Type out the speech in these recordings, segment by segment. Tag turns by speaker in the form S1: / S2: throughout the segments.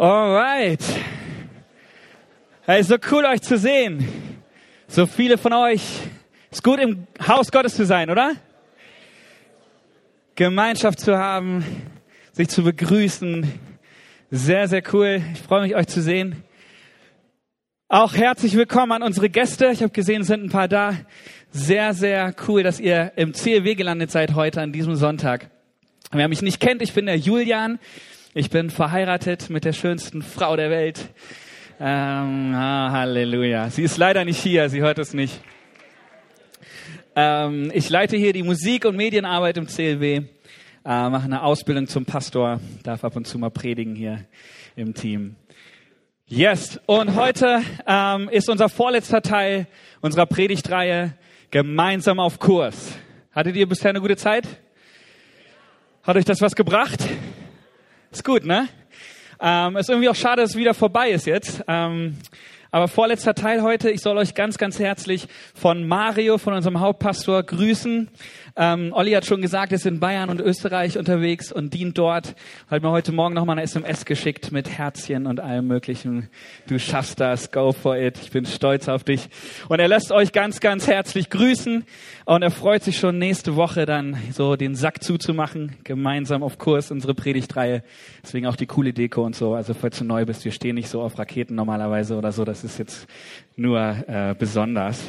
S1: Alright. Hey, so cool euch zu sehen. So viele von euch. Ist gut im Haus Gottes zu sein, oder? Gemeinschaft zu haben, sich zu begrüßen. Sehr, sehr cool. Ich freue mich, euch zu sehen. Auch herzlich willkommen an unsere Gäste. Ich habe gesehen, es sind ein paar da. Sehr, sehr cool, dass ihr im CLW gelandet seid heute an diesem Sonntag. Wer mich nicht kennt, ich bin der Julian. Ich bin verheiratet mit der schönsten Frau der Welt. Ähm, ah, Halleluja. Sie ist leider nicht hier, sie hört es nicht. Ähm, ich leite hier die Musik- und Medienarbeit im CLW, äh, mache eine Ausbildung zum Pastor, darf ab und zu mal predigen hier im Team. Yes, und heute ähm, ist unser vorletzter Teil unserer Predigtreihe gemeinsam auf Kurs. Hattet ihr bisher eine gute Zeit? Hat euch das was gebracht? Ist gut, ne? Ähm, ist irgendwie auch schade, dass es wieder vorbei ist jetzt. Ähm, aber vorletzter Teil heute. Ich soll euch ganz, ganz herzlich von Mario, von unserem Hauptpastor, grüßen. Ähm, Olli hat schon gesagt, er ist in Bayern und Österreich unterwegs und dient dort. Hat mir heute Morgen nochmal eine SMS geschickt mit Herzchen und allem möglichen. Du schaffst das, go for it. Ich bin stolz auf dich. Und er lässt euch ganz, ganz herzlich grüßen. Und er freut sich schon nächste Woche dann so den Sack zuzumachen. Gemeinsam auf Kurs, unsere Predigtreihe. Deswegen auch die coole Deko und so. Also falls du neu bist, wir stehen nicht so auf Raketen normalerweise oder so. Das ist jetzt nur äh, besonders.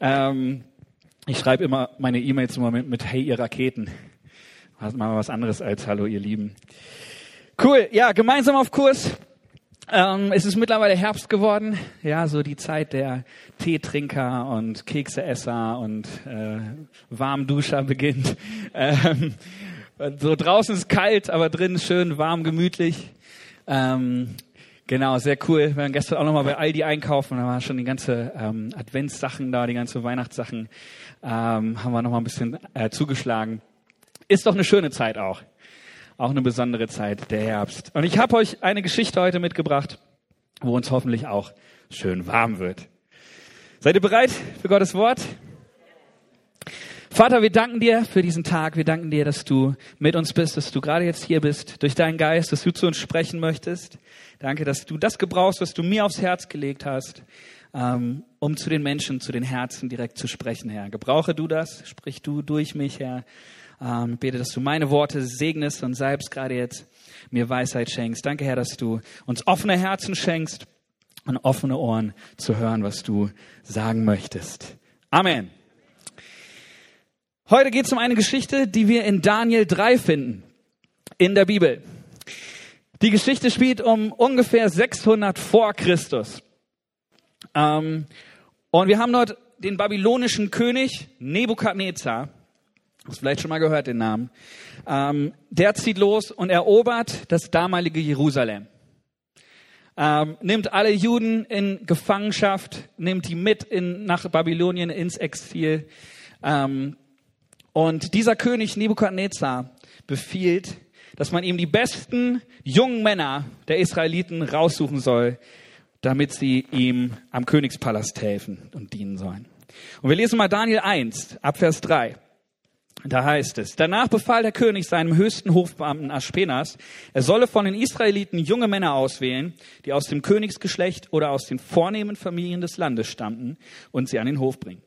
S1: Ähm, ich schreibe immer meine E-Mails immer mit, mit Hey, ihr Raketen. Das ist mal was anderes als Hallo, ihr Lieben. Cool, ja, gemeinsam auf Kurs. Ähm, es ist mittlerweile Herbst geworden. Ja, so die Zeit der Teetrinker und Kekseesser und äh, Warmduscher beginnt. Ähm, so draußen ist kalt, aber drinnen schön warm, gemütlich. Ähm, Genau, sehr cool. Wir waren gestern auch nochmal bei Aldi einkaufen, da waren schon die ganze ähm, Adventssachen da, die ganze Weihnachtssachen, ähm, haben wir nochmal ein bisschen äh, zugeschlagen. Ist doch eine schöne Zeit auch. Auch eine besondere Zeit, der Herbst. Und ich habe euch eine Geschichte heute mitgebracht, wo uns hoffentlich auch schön warm wird. Seid ihr bereit für Gottes Wort? Vater, wir danken dir für diesen Tag. Wir danken dir, dass du mit uns bist, dass du gerade jetzt hier bist, durch deinen Geist, dass du zu uns sprechen möchtest. Danke, dass du das gebrauchst, was du mir aufs Herz gelegt hast, ähm, um zu den Menschen, zu den Herzen direkt zu sprechen, Herr. Gebrauche du das, sprich du durch mich, Herr. Ähm, bete, dass du meine Worte segnest und selbst gerade jetzt mir Weisheit schenkst. Danke, Herr, dass du uns offene Herzen schenkst und offene Ohren zu hören, was du sagen möchtest. Amen. Heute geht es um eine Geschichte, die wir in Daniel 3 finden, in der Bibel. Die Geschichte spielt um ungefähr 600 vor Christus. Ähm, und wir haben dort den babylonischen König Nebukadnezar, hast vielleicht schon mal gehört den Namen, ähm, der zieht los und erobert das damalige Jerusalem. Ähm, nimmt alle Juden in Gefangenschaft, nimmt die mit in, nach Babylonien ins Exil. Ähm, und dieser König Nebukadnezar befiehlt, dass man ihm die besten jungen Männer der Israeliten raussuchen soll, damit sie ihm am Königspalast helfen und dienen sollen. Und wir lesen mal Daniel 1, Abvers 3. Da heißt es, danach befahl der König seinem höchsten Hofbeamten Aspenas, er solle von den Israeliten junge Männer auswählen, die aus dem Königsgeschlecht oder aus den vornehmen Familien des Landes stammten und sie an den Hof bringen.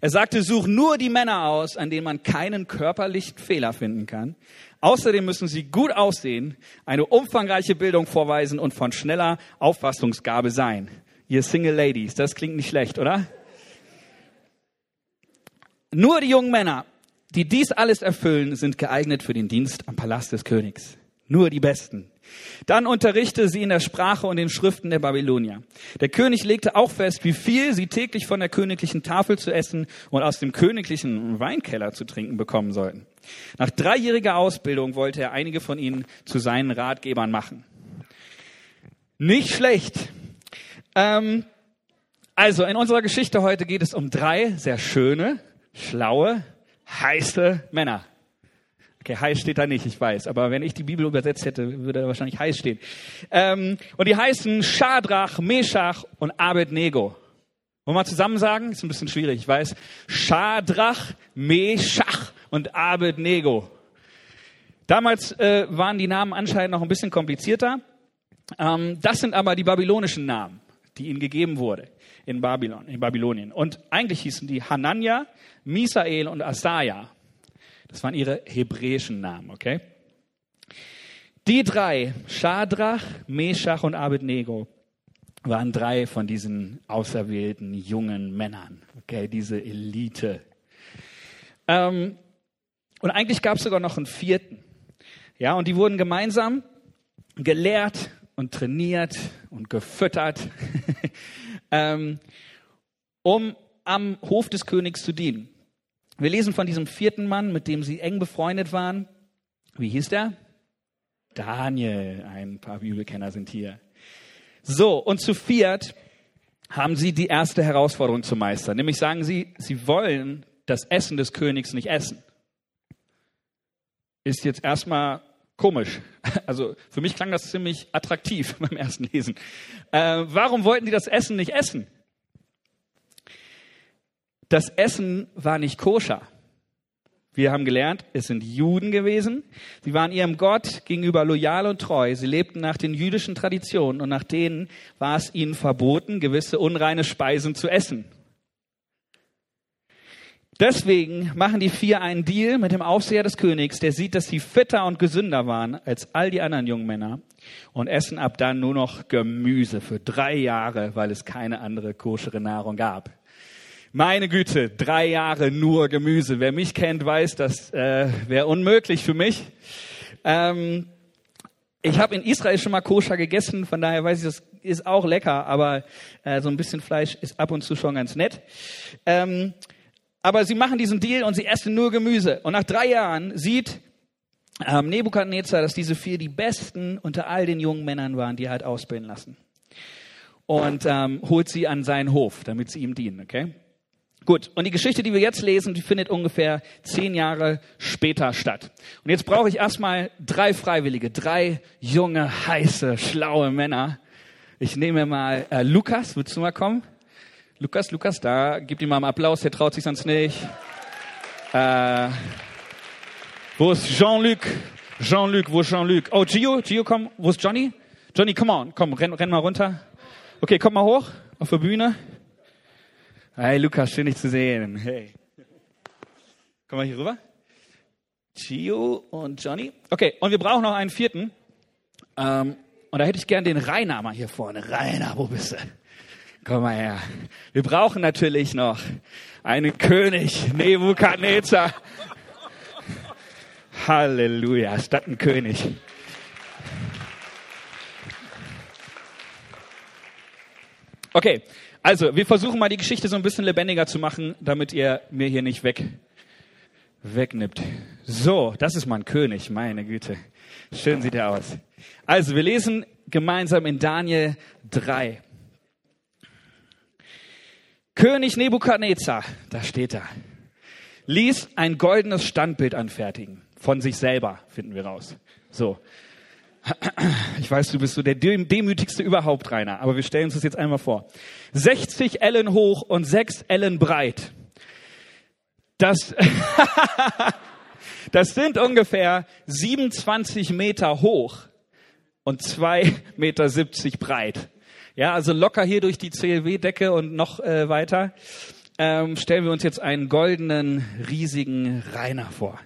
S1: Er sagte, such nur die Männer aus, an denen man keinen körperlichen Fehler finden kann. Außerdem müssen sie gut aussehen, eine umfangreiche Bildung vorweisen und von schneller Auffassungsgabe sein. Ihr Single Ladies, das klingt nicht schlecht, oder? Nur die jungen Männer, die dies alles erfüllen, sind geeignet für den Dienst am Palast des Königs. Nur die Besten. Dann unterrichte sie in der Sprache und den Schriften der Babylonier. Der König legte auch fest, wie viel sie täglich von der königlichen Tafel zu essen und aus dem königlichen Weinkeller zu trinken bekommen sollten. Nach dreijähriger Ausbildung wollte er einige von ihnen zu seinen Ratgebern machen. Nicht schlecht. Ähm, also in unserer Geschichte heute geht es um drei sehr schöne, schlaue, heiße Männer. Okay, heiß steht da nicht, ich weiß. Aber wenn ich die Bibel übersetzt hätte, würde da wahrscheinlich heiß stehen. Ähm, und die heißen Schadrach, Meshach und Abednego. Wollen wir mal zusammen sagen? Ist ein bisschen schwierig, ich weiß. Schadrach, Meshach und Abednego. Damals äh, waren die Namen anscheinend noch ein bisschen komplizierter. Ähm, das sind aber die babylonischen Namen, die ihnen gegeben wurde in Babylon, in Babylonien. Und eigentlich hießen die Hanania, Misael und Asaja. Das waren ihre hebräischen Namen, okay? Die drei, Shadrach, Meshach und Abednego, waren drei von diesen auserwählten jungen Männern, okay, diese Elite. Ähm, und eigentlich gab es sogar noch einen vierten. Ja, und die wurden gemeinsam gelehrt und trainiert und gefüttert, ähm, um am Hof des Königs zu dienen. Wir lesen von diesem vierten Mann, mit dem sie eng befreundet waren. Wie hieß der? Daniel. Ein paar Bibelkenner sind hier. So, und zu viert haben sie die erste Herausforderung zu meistern. Nämlich sagen sie, sie wollen das Essen des Königs nicht essen. Ist jetzt erstmal komisch. Also für mich klang das ziemlich attraktiv beim ersten Lesen. Äh, warum wollten die das Essen nicht essen? Das Essen war nicht koscher. Wir haben gelernt, es sind Juden gewesen. Sie waren ihrem Gott gegenüber loyal und treu. Sie lebten nach den jüdischen Traditionen und nach denen war es ihnen verboten, gewisse unreine Speisen zu essen. Deswegen machen die vier einen Deal mit dem Aufseher des Königs, der sieht, dass sie fitter und gesünder waren als all die anderen jungen Männer und essen ab dann nur noch Gemüse für drei Jahre, weil es keine andere koschere Nahrung gab. Meine Güte, drei Jahre nur Gemüse. Wer mich kennt, weiß, das äh, wäre unmöglich für mich. Ähm, ich habe in Israel schon mal koscher gegessen, von daher weiß ich, das ist auch lecker, aber äh, so ein bisschen Fleisch ist ab und zu schon ganz nett. Ähm, aber sie machen diesen Deal und sie essen nur Gemüse. Und nach drei Jahren sieht ähm, Nebukadnezar, dass diese vier die besten unter all den jungen Männern waren, die er hat ausbilden lassen. Und ähm, holt sie an seinen Hof, damit sie ihm dienen, okay? Gut, und die Geschichte, die wir jetzt lesen, die findet ungefähr zehn Jahre später statt. Und jetzt brauche ich erstmal drei Freiwillige, drei junge, heiße, schlaue Männer. Ich nehme mal äh, Lukas, willst du mal kommen? Lukas, Lukas, da, gib ihm mal einen Applaus, der traut sich sonst nicht. Äh, wo ist Jean-Luc? Jean-Luc, wo ist Jean-Luc? Oh, Gio, Gio, komm, wo ist Johnny? Johnny, come on, komm, renn, renn mal runter. Okay, komm mal hoch auf der Bühne. Hey Lukas, schön dich zu sehen. Hey. Komm mal hier rüber. Gio und Johnny. Okay, und wir brauchen noch einen vierten. Ähm, und da hätte ich gern den Rainer mal hier vorne. Rainer, wo bist du? Komm mal her. Wir brauchen natürlich noch einen König, Nebukadnezar. Halleluja, statt ein König. Okay, also, wir versuchen mal die Geschichte so ein bisschen lebendiger zu machen, damit ihr mir hier nicht weg, wegnippt. So, das ist mein König, meine Güte. Schön sieht er aus. Also, wir lesen gemeinsam in Daniel 3. König Nebukadnezar, da steht er, ließ ein goldenes Standbild anfertigen. Von sich selber, finden wir raus. So. Ich weiß, du bist so der demütigste überhaupt, Rainer, aber wir stellen uns das jetzt einmal vor. 60 Ellen hoch und 6 Ellen breit. Das, das sind ungefähr 27 Meter hoch und 2,70 Meter breit. Ja, also locker hier durch die CLW-Decke und noch äh, weiter. Ähm, stellen wir uns jetzt einen goldenen, riesigen Rainer vor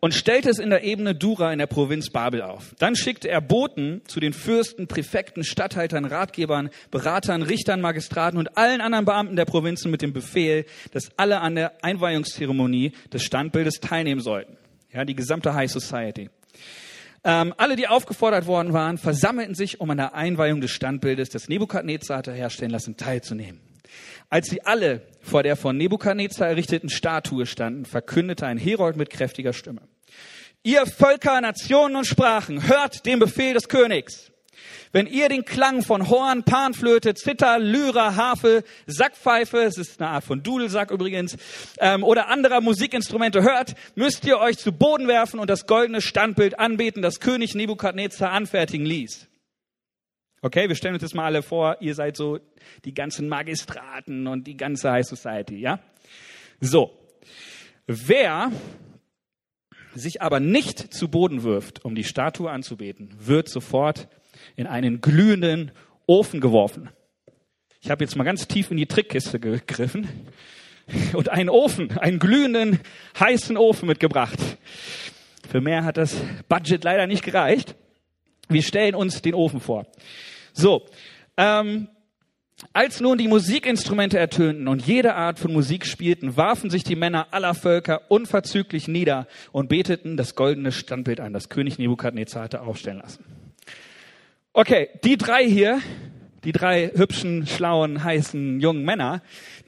S1: und stellte es in der Ebene Dura in der Provinz Babel auf. Dann schickte er Boten zu den Fürsten, Präfekten, Statthaltern, Ratgebern, Beratern, Richtern, Magistraten und allen anderen Beamten der Provinzen mit dem Befehl, dass alle an der Einweihungszeremonie des Standbildes teilnehmen sollten. Ja, die gesamte High Society. Ähm, alle, die aufgefordert worden waren, versammelten sich, um an der Einweihung des Standbildes, das Nebukadnezar hatte herstellen lassen, teilzunehmen. Als sie alle vor der von Nebukadnezar errichteten Statue standen, verkündete ein Herold mit kräftiger Stimme. Ihr Völker, Nationen und Sprachen, hört den Befehl des Königs. Wenn ihr den Klang von Horn, Panflöte, Zither, Lyra, Harfe, Sackpfeife, es ist eine Art von Dudelsack übrigens, ähm, oder anderer Musikinstrumente hört, müsst ihr euch zu Boden werfen und das goldene Standbild anbeten, das König Nebukadnezar anfertigen ließ. Okay, wir stellen uns jetzt mal alle vor, ihr seid so die ganzen Magistraten und die ganze High Society, ja? So. Wer sich aber nicht zu Boden wirft, um die Statue anzubeten, wird sofort in einen glühenden Ofen geworfen. Ich habe jetzt mal ganz tief in die Trickkiste gegriffen und einen Ofen, einen glühenden, heißen Ofen mitgebracht. Für mehr hat das Budget leider nicht gereicht. Wir stellen uns den Ofen vor. So, ähm, als nun die Musikinstrumente ertönten und jede Art von Musik spielten, warfen sich die Männer aller Völker unverzüglich nieder und beteten das goldene Standbild an, das König Nebukadnezar hatte aufstellen lassen. Okay, die drei hier, die drei hübschen, schlauen, heißen, jungen Männer,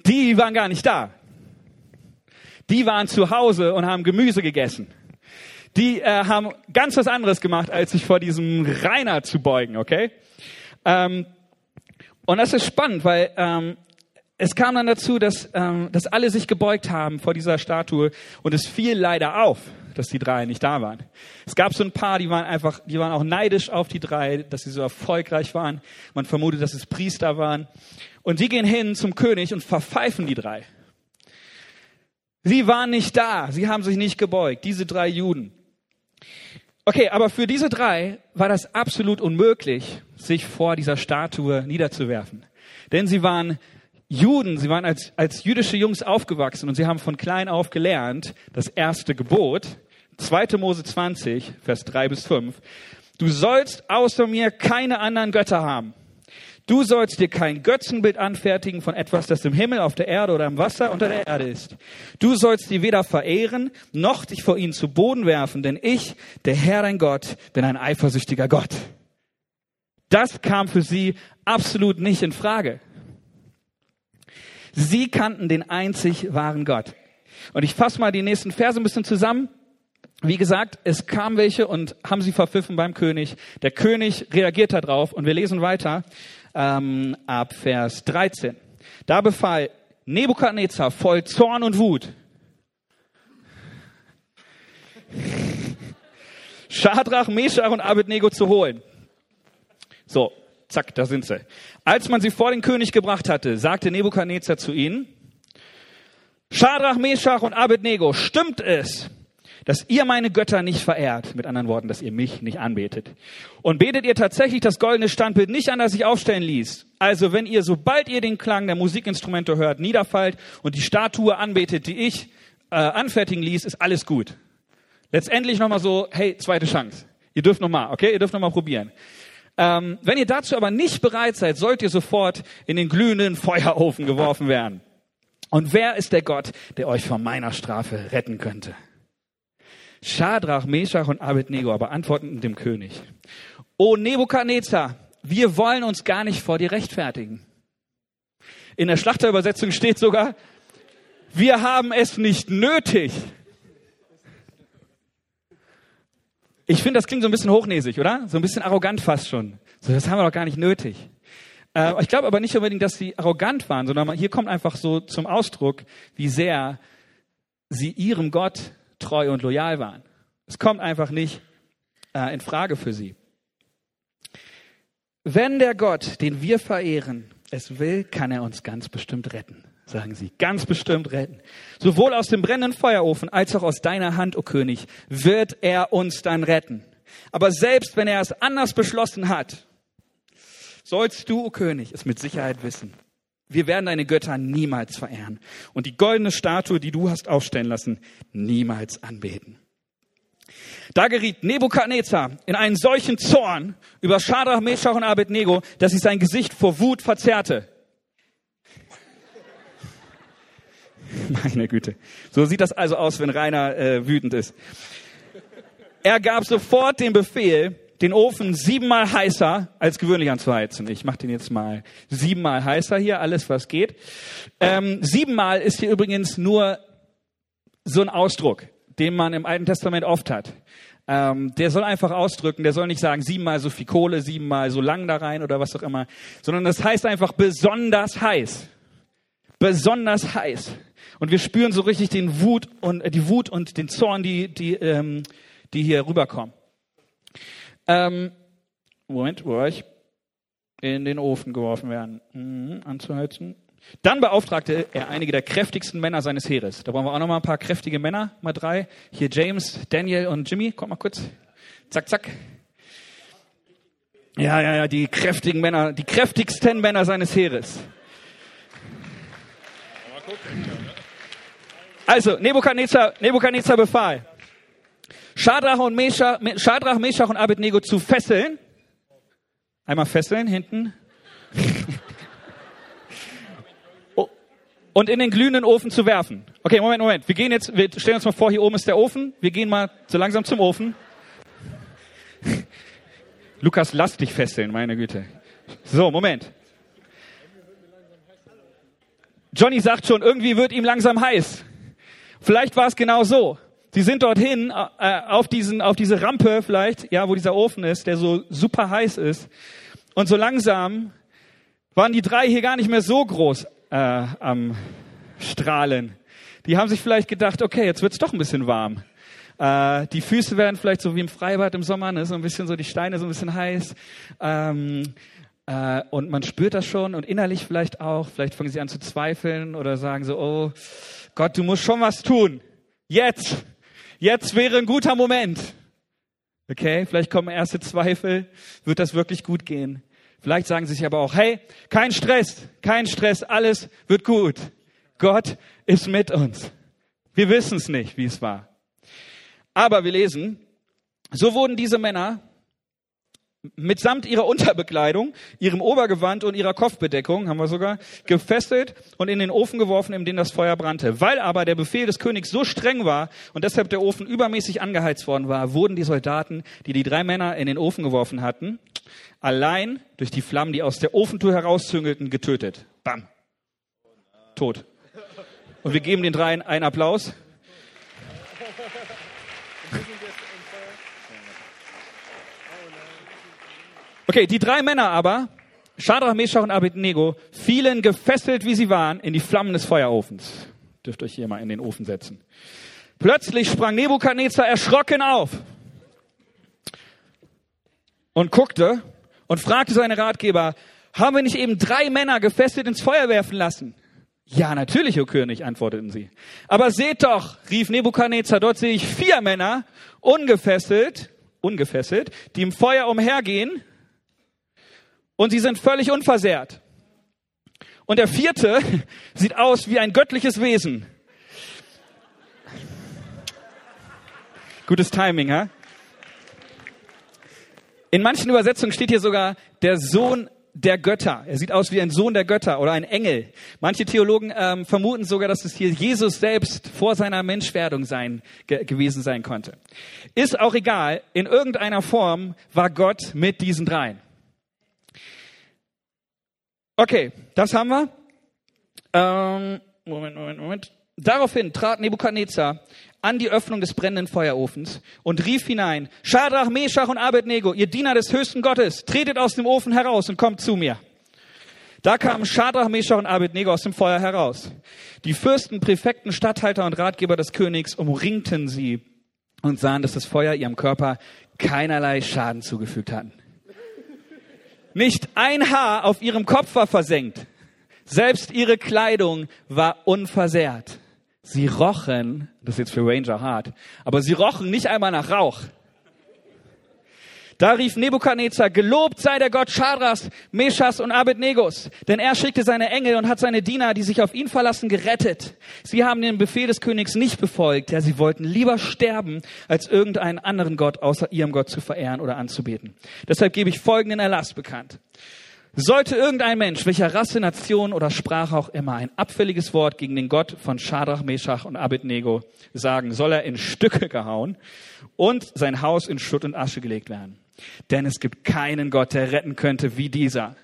S1: die waren gar nicht da. Die waren zu Hause und haben Gemüse gegessen. Die äh, haben ganz was anderes gemacht, als sich vor diesem Rainer zu beugen, okay? Ähm, und das ist spannend, weil ähm, es kam dann dazu, dass, ähm, dass alle sich gebeugt haben vor dieser Statue und es fiel leider auf, dass die drei nicht da waren. Es gab so ein paar, die waren einfach, die waren auch neidisch auf die drei, dass sie so erfolgreich waren. Man vermutet, dass es Priester waren. Und die gehen hin zum König und verpfeifen die drei. Sie waren nicht da, sie haben sich nicht gebeugt, diese drei Juden. Okay, aber für diese drei war das absolut unmöglich, sich vor dieser Statue niederzuwerfen. Denn sie waren Juden, sie waren als, als jüdische Jungs aufgewachsen und sie haben von klein auf gelernt, das erste Gebot, 2. Mose 20, Vers 3 bis 5, du sollst außer mir keine anderen Götter haben. Du sollst dir kein Götzenbild anfertigen von etwas, das im Himmel, auf der Erde oder im Wasser unter der Erde ist. Du sollst die weder verehren, noch dich vor ihnen zu Boden werfen, denn ich, der Herr dein Gott, bin ein eifersüchtiger Gott. Das kam für sie absolut nicht in Frage. Sie kannten den einzig wahren Gott. Und ich fasse mal die nächsten Verse ein bisschen zusammen. Wie gesagt, es kam welche und haben sie verpfiffen beim König. Der König reagiert darauf und wir lesen weiter ähm, ab Vers 13. Da befahl Nebukadnezar voll Zorn und Wut. Schadrach, Meshach und Abednego zu holen. So, zack, da sind sie. Als man sie vor den König gebracht hatte, sagte Nebukadnezar zu ihnen, Schadrach, Meshach und Abednego, stimmt es, dass ihr meine Götter nicht verehrt, mit anderen Worten, dass ihr mich nicht anbetet. Und betet ihr tatsächlich das goldene Standbild nicht an, das ich aufstellen ließ. Also wenn ihr, sobald ihr den Klang der Musikinstrumente hört, niederfallt und die Statue anbetet, die ich äh, anfertigen ließ, ist alles gut. Letztendlich nochmal so, hey, zweite Chance. Ihr dürft nochmal, okay? Ihr dürft nochmal probieren. Ähm, wenn ihr dazu aber nicht bereit seid, sollt ihr sofort in den glühenden Feuerofen geworfen werden. Und wer ist der Gott, der euch von meiner Strafe retten könnte? Schadrach, Meshach und Abednego aber antworteten dem König, O Nebukadnezar, wir wollen uns gar nicht vor dir rechtfertigen. In der Schlachterübersetzung steht sogar, wir haben es nicht nötig. Ich finde, das klingt so ein bisschen hochnäsig, oder? So ein bisschen arrogant fast schon. So, das haben wir doch gar nicht nötig. Äh, ich glaube aber nicht unbedingt, dass sie arrogant waren, sondern hier kommt einfach so zum Ausdruck, wie sehr sie ihrem Gott treu und loyal waren. Es kommt einfach nicht äh, in Frage für sie. Wenn der Gott, den wir verehren, es will, kann er uns ganz bestimmt retten, sagen sie, ganz bestimmt retten. Sowohl aus dem brennenden Feuerofen als auch aus deiner Hand, o oh König, wird er uns dann retten. Aber selbst wenn er es anders beschlossen hat, sollst du, o oh König, es mit Sicherheit wissen. Wir werden deine Götter niemals verehren und die goldene Statue, die du hast aufstellen lassen, niemals anbeten. Da geriet Nebukadnezar in einen solchen Zorn über Schadrach, Meshach und Abednego, dass sich sein Gesicht vor Wut verzerrte. Meine Güte. So sieht das also aus, wenn Rainer äh, wütend ist. Er gab sofort den Befehl, den Ofen siebenmal heißer als gewöhnlich anzuheizen. Ich mache den jetzt mal siebenmal heißer hier, alles was geht. Ähm, siebenmal ist hier übrigens nur so ein Ausdruck, den man im Alten Testament oft hat. Ähm, der soll einfach ausdrücken, der soll nicht sagen siebenmal so viel Kohle, siebenmal so lang da rein oder was auch immer, sondern das heißt einfach besonders heiß. Besonders heiß. Und wir spüren so richtig den Wut und äh, die Wut und den Zorn, die die ähm, die hier rüberkommen. Ähm, Moment, wo war ich? In den Ofen geworfen werden. Mhm, anzuheizen. Dann beauftragte er einige der kräftigsten Männer seines Heeres. Da brauchen wir auch noch mal ein paar kräftige Männer, mal drei. Hier James, Daniel und Jimmy. Kommt mal kurz. Zack, zack. Ja, ja, ja, die kräftigen Männer, die kräftigsten Männer seines Heeres. Also, Nebukadnezar, Nebukadnezar befahl, Schadrach, und Meshach, Schadrach, Meshach und Abednego zu fesseln. Einmal fesseln, hinten. und in den glühenden Ofen zu werfen. Okay, Moment, Moment. Wir gehen jetzt, wir stellen uns mal vor, hier oben ist der Ofen. Wir gehen mal so langsam zum Ofen. Lukas, lass dich fesseln, meine Güte. So, Moment. Johnny sagt schon, irgendwie wird ihm langsam heiß. Vielleicht war es genau so. Sie sind dorthin äh, auf diesen, auf diese Rampe vielleicht, ja, wo dieser Ofen ist, der so super heiß ist. Und so langsam waren die drei hier gar nicht mehr so groß äh, am Strahlen. Die haben sich vielleicht gedacht, okay, jetzt wird's doch ein bisschen warm. Äh, die Füße werden vielleicht so wie im Freibad im Sommer, ne, so ein bisschen so die Steine so ein bisschen heiß. Ähm, äh, und man spürt das schon und innerlich vielleicht auch. Vielleicht fangen sie an zu zweifeln oder sagen so, oh Gott, du musst schon was tun. Jetzt. Jetzt wäre ein guter Moment. Okay, vielleicht kommen erste Zweifel. Wird das wirklich gut gehen? Vielleicht sagen sie sich aber auch, hey, kein Stress, kein Stress, alles wird gut. Gott ist mit uns. Wir wissen es nicht, wie es war. Aber wir lesen, so wurden diese Männer mitsamt ihrer Unterbekleidung, ihrem Obergewand und ihrer Kopfbedeckung, haben wir sogar, gefesselt und in den Ofen geworfen, in den das Feuer brannte. Weil aber der Befehl des Königs so streng war und deshalb der Ofen übermäßig angeheizt worden war, wurden die Soldaten, die die drei Männer in den Ofen geworfen hatten, allein durch die Flammen, die aus der Ofentour herauszüngelten, getötet. Bam. Tot. Und wir geben den dreien einen Applaus. Okay, die drei Männer aber, Shadrach, Meshach und Abednego, fielen gefesselt, wie sie waren, in die Flammen des Feuerofens. Dürft euch hier mal in den Ofen setzen. Plötzlich sprang Nebukadnezar erschrocken auf und guckte und fragte seine Ratgeber, haben wir nicht eben drei Männer gefesselt ins Feuer werfen lassen? Ja, natürlich, o König, antworteten sie. Aber seht doch, rief Nebukadnezar, dort sehe ich vier Männer, ungefesselt, ungefesselt, die im Feuer umhergehen und sie sind völlig unversehrt. Und der vierte sieht aus wie ein göttliches Wesen. Gutes Timing, ha? In manchen Übersetzungen steht hier sogar der Sohn der Götter. Er sieht aus wie ein Sohn der Götter oder ein Engel. Manche Theologen ähm, vermuten sogar, dass es hier Jesus selbst vor seiner Menschwerdung sein, ge gewesen sein konnte. Ist auch egal. In irgendeiner Form war Gott mit diesen dreien. Okay, das haben wir. Ähm, Moment, Moment, Moment. Daraufhin trat Nebukadnezar an die Öffnung des brennenden Feuerofens und rief hinein, Schadrach, Meshach und Abednego, ihr Diener des höchsten Gottes, tretet aus dem Ofen heraus und kommt zu mir. Da kamen Schadrach, Meshach und Abednego aus dem Feuer heraus. Die Fürsten, Präfekten, Statthalter und Ratgeber des Königs umringten sie und sahen, dass das Feuer ihrem Körper keinerlei Schaden zugefügt hatten. Nicht ein Haar auf ihrem Kopf war versenkt. Selbst ihre Kleidung war unversehrt. Sie rochen, das ist jetzt für Ranger hart, aber sie rochen nicht einmal nach Rauch. Da rief Nebukadnezar, gelobt sei der Gott Schadras, Meschas und Abednegos, denn er schickte seine Engel und hat seine Diener, die sich auf ihn verlassen, gerettet. Sie haben den Befehl des Königs nicht befolgt, ja, sie wollten lieber sterben, als irgendeinen anderen Gott außer ihrem Gott zu verehren oder anzubeten. Deshalb gebe ich folgenden Erlass bekannt. Sollte irgendein Mensch, welcher Rasse, Nation oder Sprache auch immer, ein abfälliges Wort gegen den Gott von Schadrach, Meshach und Abednego sagen, soll er in Stücke gehauen und sein Haus in Schutt und Asche gelegt werden. Denn es gibt keinen Gott, der retten könnte wie dieser.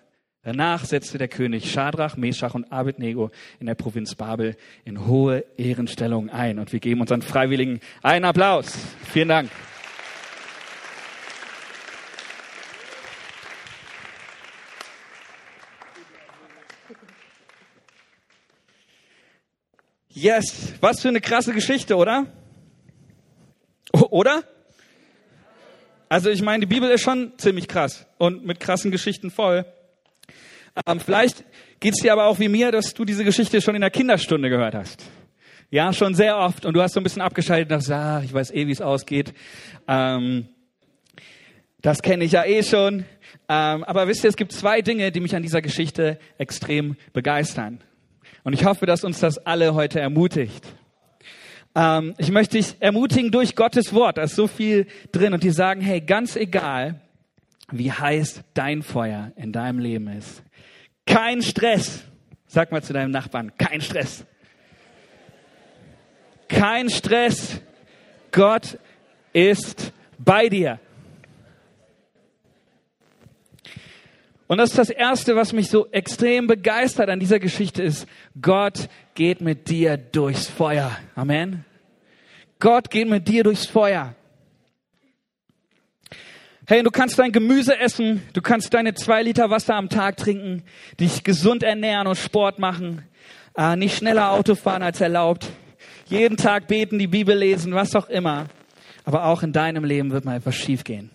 S1: Danach setzte der König Schadrach, Meshach und Abednego in der Provinz Babel in hohe Ehrenstellungen ein. Und wir geben unseren Freiwilligen einen Applaus. Vielen Dank. Yes, was für eine krasse Geschichte, oder? Oder? Also ich meine, die Bibel ist schon ziemlich krass und mit krassen Geschichten voll. Ähm, vielleicht geht's dir aber auch wie mir, dass du diese Geschichte schon in der Kinderstunde gehört hast. Ja, schon sehr oft. Und du hast so ein bisschen abgeschaltet und dachtest, ah, ich weiß eh, wie es ausgeht. Ähm, das kenne ich ja eh schon. Ähm, aber wisst ihr, es gibt zwei Dinge, die mich an dieser Geschichte extrem begeistern. Und ich hoffe, dass uns das alle heute ermutigt. Ähm, ich möchte dich ermutigen durch Gottes Wort. Da ist so viel drin. Und die sagen, hey, ganz egal, wie heiß dein Feuer in deinem Leben ist. Kein Stress. Sag mal zu deinem Nachbarn, kein Stress. Kein Stress. Gott ist bei dir. Und das ist das Erste, was mich so extrem begeistert an dieser Geschichte ist, Gott geht mit dir durchs Feuer. Amen. Gott geht mit dir durchs Feuer. Hey, du kannst dein Gemüse essen, du kannst deine zwei Liter Wasser am Tag trinken, dich gesund ernähren und Sport machen, äh, nicht schneller Auto fahren als erlaubt, jeden Tag beten, die Bibel lesen, was auch immer. Aber auch in deinem Leben wird mal etwas schiefgehen.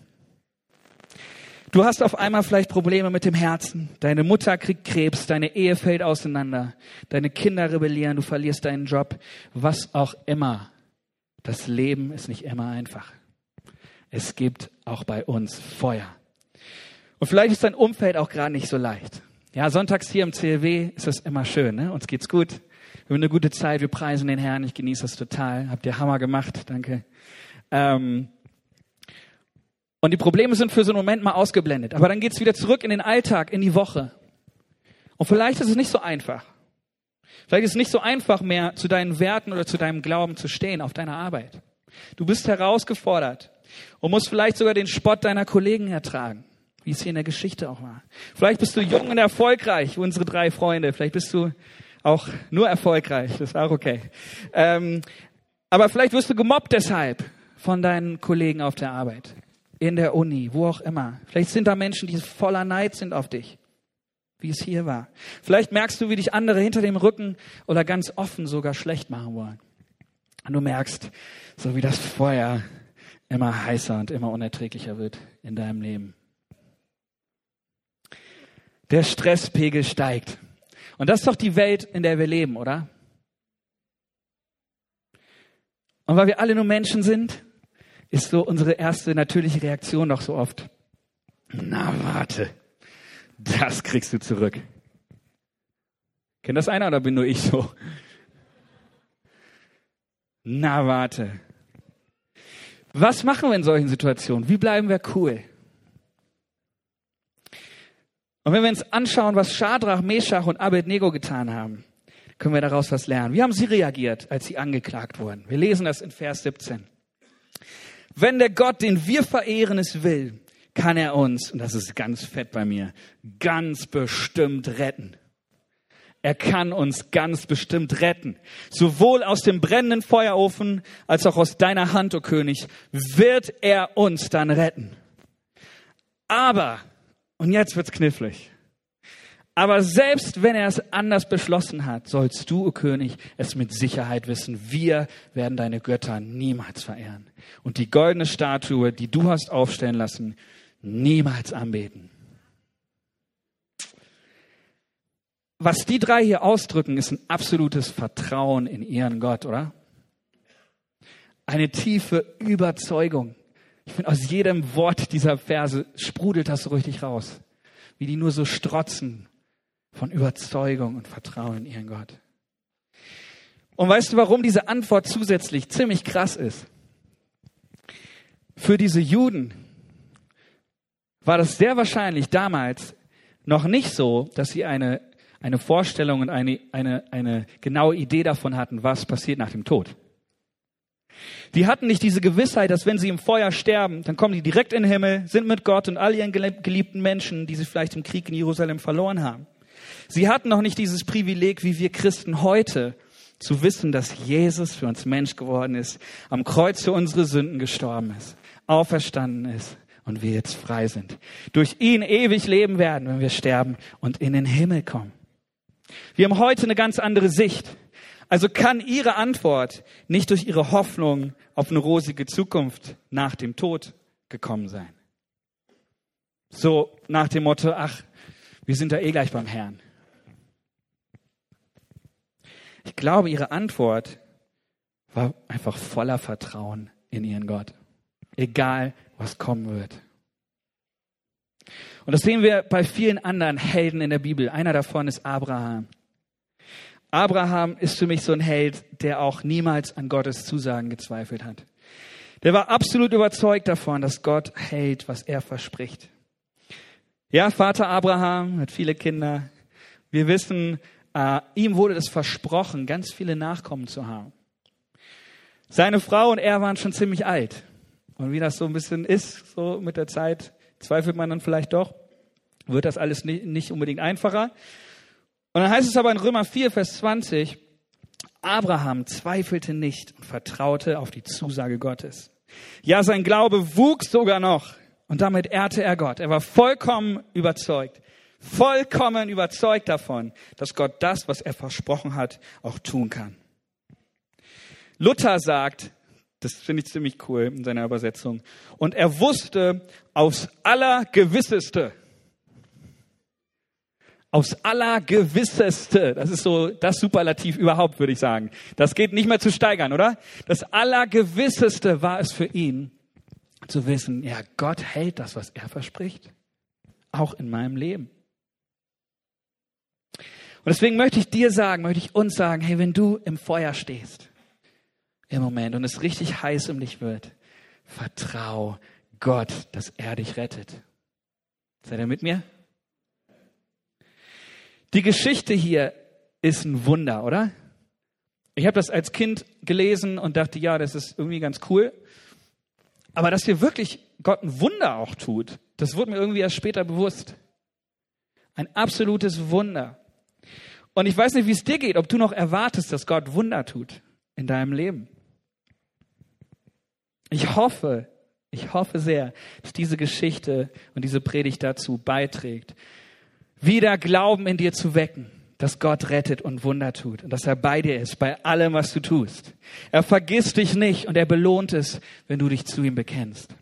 S1: Du hast auf einmal vielleicht Probleme mit dem Herzen. Deine Mutter kriegt Krebs, deine Ehe fällt auseinander, deine Kinder rebellieren, du verlierst deinen Job, was auch immer. Das Leben ist nicht immer einfach. Es gibt auch bei uns Feuer. Und vielleicht ist dein Umfeld auch gerade nicht so leicht. Ja, sonntags hier im CLW ist das immer schön, ne? Uns geht's gut. Wir haben eine gute Zeit, wir preisen den Herrn, ich genieße das total. Habt ihr Hammer gemacht, danke. Ähm, und die Probleme sind für so einen Moment mal ausgeblendet. Aber dann geht's wieder zurück in den Alltag, in die Woche. Und vielleicht ist es nicht so einfach. Vielleicht ist es nicht so einfach mehr, zu deinen Werten oder zu deinem Glauben zu stehen auf deiner Arbeit. Du bist herausgefordert und musst vielleicht sogar den Spott deiner Kollegen ertragen, wie es hier in der Geschichte auch war. Vielleicht bist du jung und erfolgreich, unsere drei Freunde. Vielleicht bist du auch nur erfolgreich, das ist auch okay. Ähm, aber vielleicht wirst du gemobbt deshalb von deinen Kollegen auf der Arbeit in der Uni, wo auch immer. Vielleicht sind da Menschen, die voller Neid sind auf dich, wie es hier war. Vielleicht merkst du, wie dich andere hinter dem Rücken oder ganz offen sogar schlecht machen wollen. Und du merkst, so wie das Feuer immer heißer und immer unerträglicher wird in deinem Leben. Der Stresspegel steigt. Und das ist doch die Welt, in der wir leben, oder? Und weil wir alle nur Menschen sind, ist so unsere erste natürliche Reaktion doch so oft. Na, warte. Das kriegst du zurück. Kennt das einer oder bin nur ich so? Na, warte. Was machen wir in solchen Situationen? Wie bleiben wir cool? Und wenn wir uns anschauen, was Schadrach, Meshach und Abednego getan haben, können wir daraus was lernen. Wie haben sie reagiert, als sie angeklagt wurden? Wir lesen das in Vers 17. Wenn der Gott, den wir verehren, es will, kann er uns, und das ist ganz fett bei mir, ganz bestimmt retten. Er kann uns ganz bestimmt retten. Sowohl aus dem brennenden Feuerofen als auch aus deiner Hand, o oh König, wird er uns dann retten. Aber, und jetzt wird's knifflig. Aber selbst wenn er es anders beschlossen hat, sollst du, o König, es mit Sicherheit wissen. Wir werden deine Götter niemals verehren. Und die goldene Statue, die du hast aufstellen lassen, niemals anbeten. Was die drei hier ausdrücken, ist ein absolutes Vertrauen in ihren Gott, oder? Eine tiefe Überzeugung. Ich finde, aus jedem Wort dieser Verse sprudelt das so richtig raus. Wie die nur so strotzen von Überzeugung und Vertrauen in ihren Gott. Und weißt du, warum diese Antwort zusätzlich ziemlich krass ist? Für diese Juden war das sehr wahrscheinlich damals noch nicht so, dass sie eine, eine Vorstellung und eine, eine, eine genaue Idee davon hatten, was passiert nach dem Tod. Die hatten nicht diese Gewissheit, dass wenn sie im Feuer sterben, dann kommen die direkt in den Himmel, sind mit Gott und all ihren geliebten Menschen, die sie vielleicht im Krieg in Jerusalem verloren haben. Sie hatten noch nicht dieses Privileg, wie wir Christen heute, zu wissen, dass Jesus für uns Mensch geworden ist, am Kreuz für unsere Sünden gestorben ist, auferstanden ist und wir jetzt frei sind. Durch ihn ewig leben werden, wenn wir sterben und in den Himmel kommen. Wir haben heute eine ganz andere Sicht. Also kann Ihre Antwort nicht durch Ihre Hoffnung auf eine rosige Zukunft nach dem Tod gekommen sein. So nach dem Motto, ach, wir sind da eh gleich beim Herrn. Ich glaube, ihre Antwort war einfach voller Vertrauen in ihren Gott. Egal, was kommen wird. Und das sehen wir bei vielen anderen Helden in der Bibel. Einer davon ist Abraham. Abraham ist für mich so ein Held, der auch niemals an Gottes Zusagen gezweifelt hat. Der war absolut überzeugt davon, dass Gott hält, was er verspricht. Ja, Vater Abraham hat viele Kinder. Wir wissen, äh, ihm wurde es versprochen, ganz viele Nachkommen zu haben. Seine Frau und er waren schon ziemlich alt. Und wie das so ein bisschen ist, so mit der Zeit, zweifelt man dann vielleicht doch, wird das alles nicht unbedingt einfacher. Und dann heißt es aber in Römer 4, Vers 20, Abraham zweifelte nicht und vertraute auf die Zusage Gottes. Ja, sein Glaube wuchs sogar noch und damit ehrte er Gott. Er war vollkommen überzeugt, vollkommen überzeugt davon, dass Gott das, was er versprochen hat, auch tun kann. Luther sagt, das finde ich ziemlich cool in seiner Übersetzung, und er wusste aufs Allergewisseste, aufs Allergewisseste. Das ist so das Superlativ überhaupt, würde ich sagen. Das geht nicht mehr zu steigern, oder? Das Allergewisseste war es für ihn, zu wissen, ja, Gott hält das, was er verspricht. Auch in meinem Leben. Und deswegen möchte ich dir sagen, möchte ich uns sagen, hey, wenn du im Feuer stehst, im Moment, und es richtig heiß um dich wird, vertrau Gott, dass er dich rettet. Seid ihr mit mir? Die Geschichte hier ist ein Wunder, oder? Ich habe das als Kind gelesen und dachte, ja, das ist irgendwie ganz cool. Aber dass hier wirklich Gott ein Wunder auch tut, das wurde mir irgendwie erst später bewusst. Ein absolutes Wunder. Und ich weiß nicht, wie es dir geht, ob du noch erwartest, dass Gott Wunder tut in deinem Leben. Ich hoffe, ich hoffe sehr, dass diese Geschichte und diese Predigt dazu beiträgt, wieder Glauben in dir zu wecken, dass Gott rettet und Wunder tut und dass er bei dir ist, bei allem, was du tust. Er vergisst dich nicht und er belohnt es, wenn du dich zu ihm bekennst.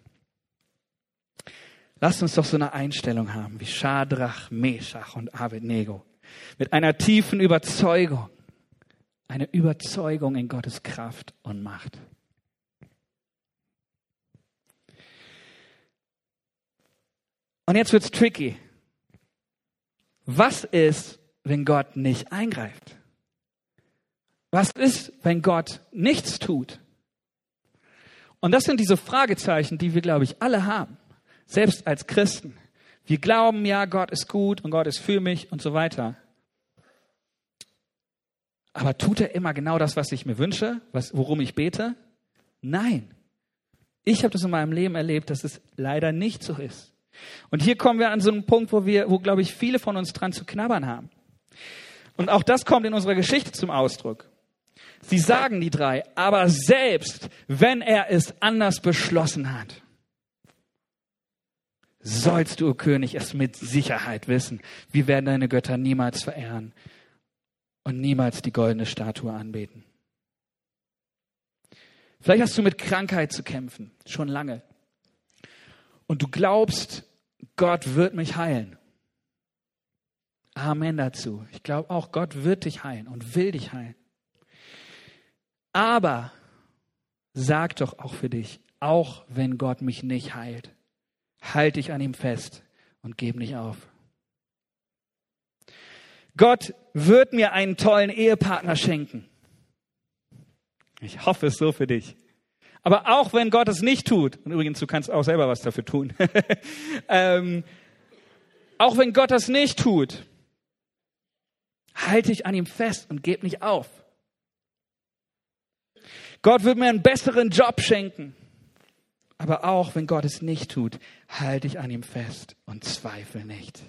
S1: Lass uns doch so eine Einstellung haben wie Schadrach, Meshach und Abednego. Mit einer tiefen Überzeugung. Eine Überzeugung in Gottes Kraft und Macht. Und jetzt wird's tricky. Was ist, wenn Gott nicht eingreift? Was ist, wenn Gott nichts tut? Und das sind diese Fragezeichen, die wir, glaube ich, alle haben, selbst als Christen. Wir glauben, ja, Gott ist gut und Gott ist für mich und so weiter. Aber tut er immer genau das, was ich mir wünsche, was, worum ich bete? Nein. Ich habe das in meinem Leben erlebt, dass es leider nicht so ist. Und hier kommen wir an so einen Punkt, wo wir, wo glaube ich viele von uns dran zu knabbern haben. Und auch das kommt in unserer Geschichte zum Ausdruck. Sie sagen die drei, aber selbst wenn er es anders beschlossen hat, sollst du, o König, es mit Sicherheit wissen. Wir werden deine Götter niemals verehren und niemals die goldene Statue anbeten. Vielleicht hast du mit Krankheit zu kämpfen, schon lange. Und du glaubst, Gott wird mich heilen. Amen dazu. Ich glaube auch, Gott wird dich heilen und will dich heilen. Aber sag doch auch für dich, auch wenn Gott mich nicht heilt, halt dich an ihm fest und gib nicht auf. Gott wird mir einen tollen Ehepartner schenken. Ich hoffe es so für dich. Aber auch wenn Gott es nicht tut, und übrigens, du kannst auch selber was dafür tun, ähm, auch wenn Gott das nicht tut, halte ich an ihm fest und gebe nicht auf. Gott wird mir einen besseren Job schenken. Aber auch wenn Gott es nicht tut, halte ich an ihm fest und zweifle nicht.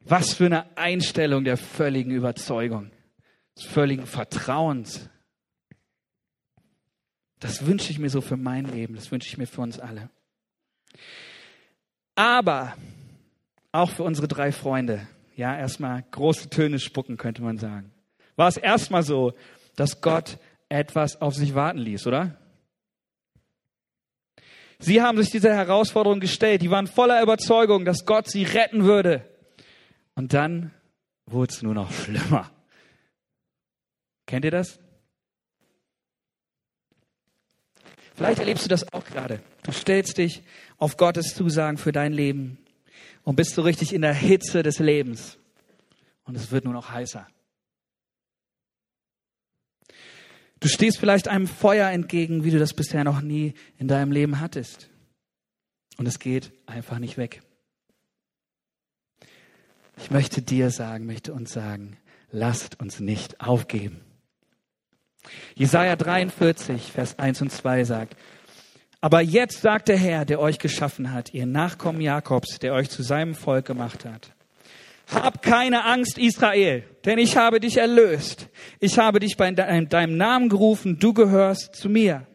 S1: Was für eine Einstellung der völligen Überzeugung, des völligen Vertrauens. Das wünsche ich mir so für mein Leben, das wünsche ich mir für uns alle. Aber auch für unsere drei Freunde, ja, erstmal große Töne spucken, könnte man sagen. War es erstmal so, dass Gott etwas auf sich warten ließ, oder? Sie haben sich dieser Herausforderung gestellt. Die waren voller Überzeugung, dass Gott sie retten würde. Und dann wurde es nur noch schlimmer. Kennt ihr das? Vielleicht erlebst du das auch gerade. Du stellst dich auf Gottes Zusagen für dein Leben und bist so richtig in der Hitze des Lebens. Und es wird nur noch heißer. Du stehst vielleicht einem Feuer entgegen, wie du das bisher noch nie in deinem Leben hattest. Und es geht einfach nicht weg. Ich möchte dir sagen, möchte uns sagen, lasst uns nicht aufgeben. Jesaja 43, Vers 1 und 2 sagt, aber jetzt sagt der Herr, der euch geschaffen hat, ihr Nachkommen Jakobs, der euch zu seinem Volk gemacht hat. Hab keine Angst, Israel, denn ich habe dich erlöst. Ich habe dich bei deinem Namen gerufen, du gehörst zu mir.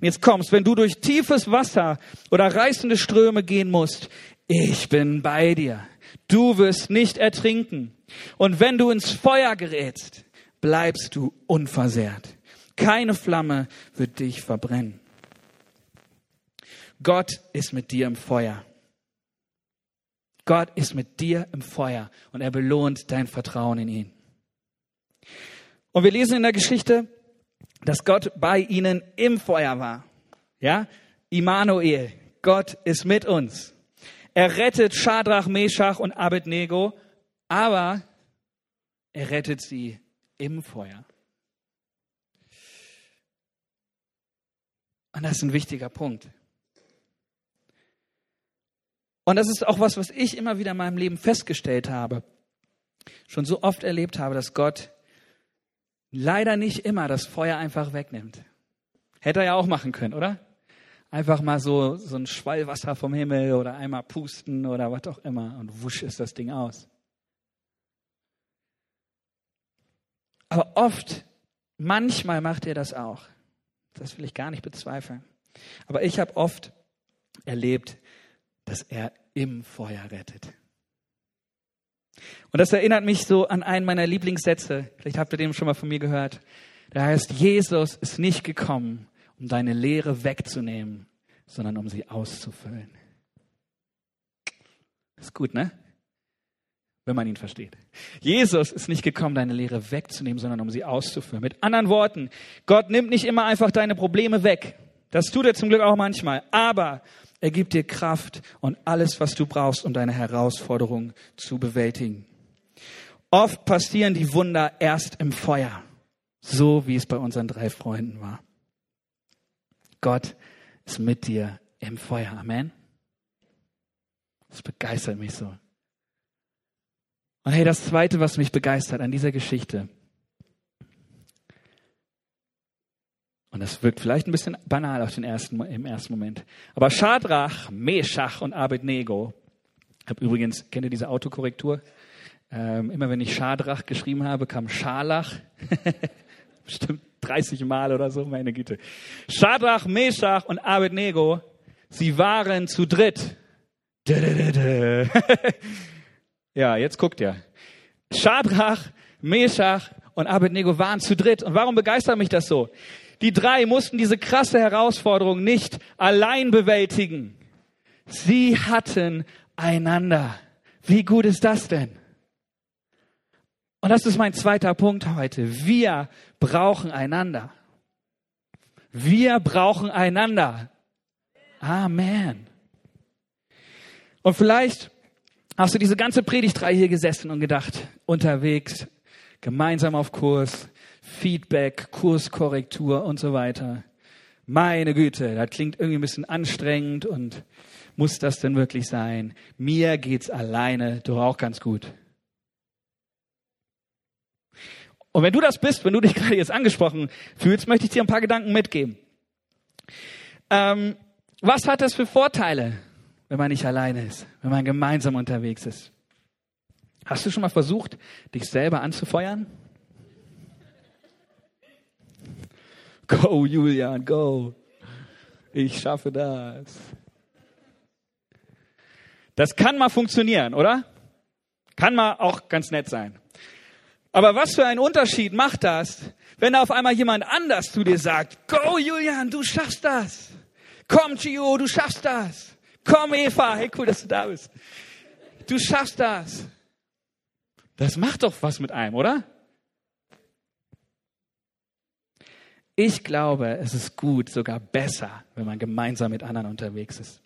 S1: Und jetzt kommst, wenn du durch tiefes Wasser oder reißende Ströme gehen musst, ich bin bei dir. Du wirst nicht ertrinken. Und wenn du ins Feuer gerätst, bleibst du unversehrt. Keine Flamme wird dich verbrennen. Gott ist mit dir im Feuer. Gott ist mit dir im Feuer und er belohnt dein Vertrauen in ihn. Und wir lesen in der Geschichte, dass Gott bei ihnen im Feuer war. Ja? Immanuel. Gott ist mit uns. Er rettet Shadrach, Meshach und Abednego, aber er rettet sie im Feuer. Und das ist ein wichtiger Punkt. Und das ist auch was, was ich immer wieder in meinem Leben festgestellt habe. Schon so oft erlebt habe, dass Gott leider nicht immer das Feuer einfach wegnimmt. Hätte er ja auch machen können, oder? Einfach mal so, so ein Schwallwasser vom Himmel oder einmal pusten oder was auch immer und wusch ist das Ding aus. Aber oft, manchmal macht er das auch. Das will ich gar nicht bezweifeln. Aber ich habe oft erlebt, dass er im Feuer rettet. Und das erinnert mich so an einen meiner Lieblingssätze. Vielleicht habt ihr den schon mal von mir gehört. Da heißt, Jesus ist nicht gekommen, um deine Lehre wegzunehmen, sondern um sie auszufüllen. Ist gut, ne? Wenn man ihn versteht. Jesus ist nicht gekommen, deine Lehre wegzunehmen, sondern um sie auszufüllen. Mit anderen Worten, Gott nimmt nicht immer einfach deine Probleme weg. Das tut er zum Glück auch manchmal. Aber er gibt dir Kraft und alles, was du brauchst, um deine Herausforderung zu bewältigen. Oft passieren die Wunder erst im Feuer, so wie es bei unseren drei Freunden war. Gott ist mit dir im Feuer. Amen. Das begeistert mich so. Und hey, das Zweite, was mich begeistert an dieser Geschichte, Und das wirkt vielleicht ein bisschen banal auf den ersten, im ersten Moment. Aber Schadrach, Meshach und Abednego, ich habe übrigens, kennt ihr diese Autokorrektur? Ähm, immer wenn ich Schadrach geschrieben habe, kam Scharlach. Bestimmt 30 Mal oder so, meine Güte. Schadrach, Meshach und Abednego, sie waren zu dritt. ja, jetzt guckt ihr. Schadrach, Meshach und Abednego waren zu dritt. Und warum begeistert mich das so? Die drei mussten diese krasse Herausforderung nicht allein bewältigen. Sie hatten einander. Wie gut ist das denn? Und das ist mein zweiter Punkt heute. Wir brauchen einander. Wir brauchen einander. Amen. Und vielleicht hast du diese ganze Predigtreihe hier gesessen und gedacht, unterwegs, gemeinsam auf Kurs, Feedback, Kurskorrektur und so weiter. Meine Güte, das klingt irgendwie ein bisschen anstrengend und muss das denn wirklich sein? Mir geht's alleine doch auch ganz gut. Und wenn du das bist, wenn du dich gerade jetzt angesprochen fühlst, möchte ich dir ein paar Gedanken mitgeben. Ähm, was hat das für Vorteile, wenn man nicht alleine ist, wenn man gemeinsam unterwegs ist? Hast du schon mal versucht, dich selber anzufeuern? Go, Julian, go. Ich schaffe das. Das kann mal funktionieren, oder? Kann mal auch ganz nett sein. Aber was für einen Unterschied macht das, wenn auf einmal jemand anders zu dir sagt, Go, Julian, du schaffst das. Komm, Gio, du schaffst das. Komm, Eva. Hey, cool, dass du da bist. Du schaffst das. Das macht doch was mit einem, oder? Ich glaube, es ist gut, sogar besser, wenn man gemeinsam mit anderen unterwegs ist.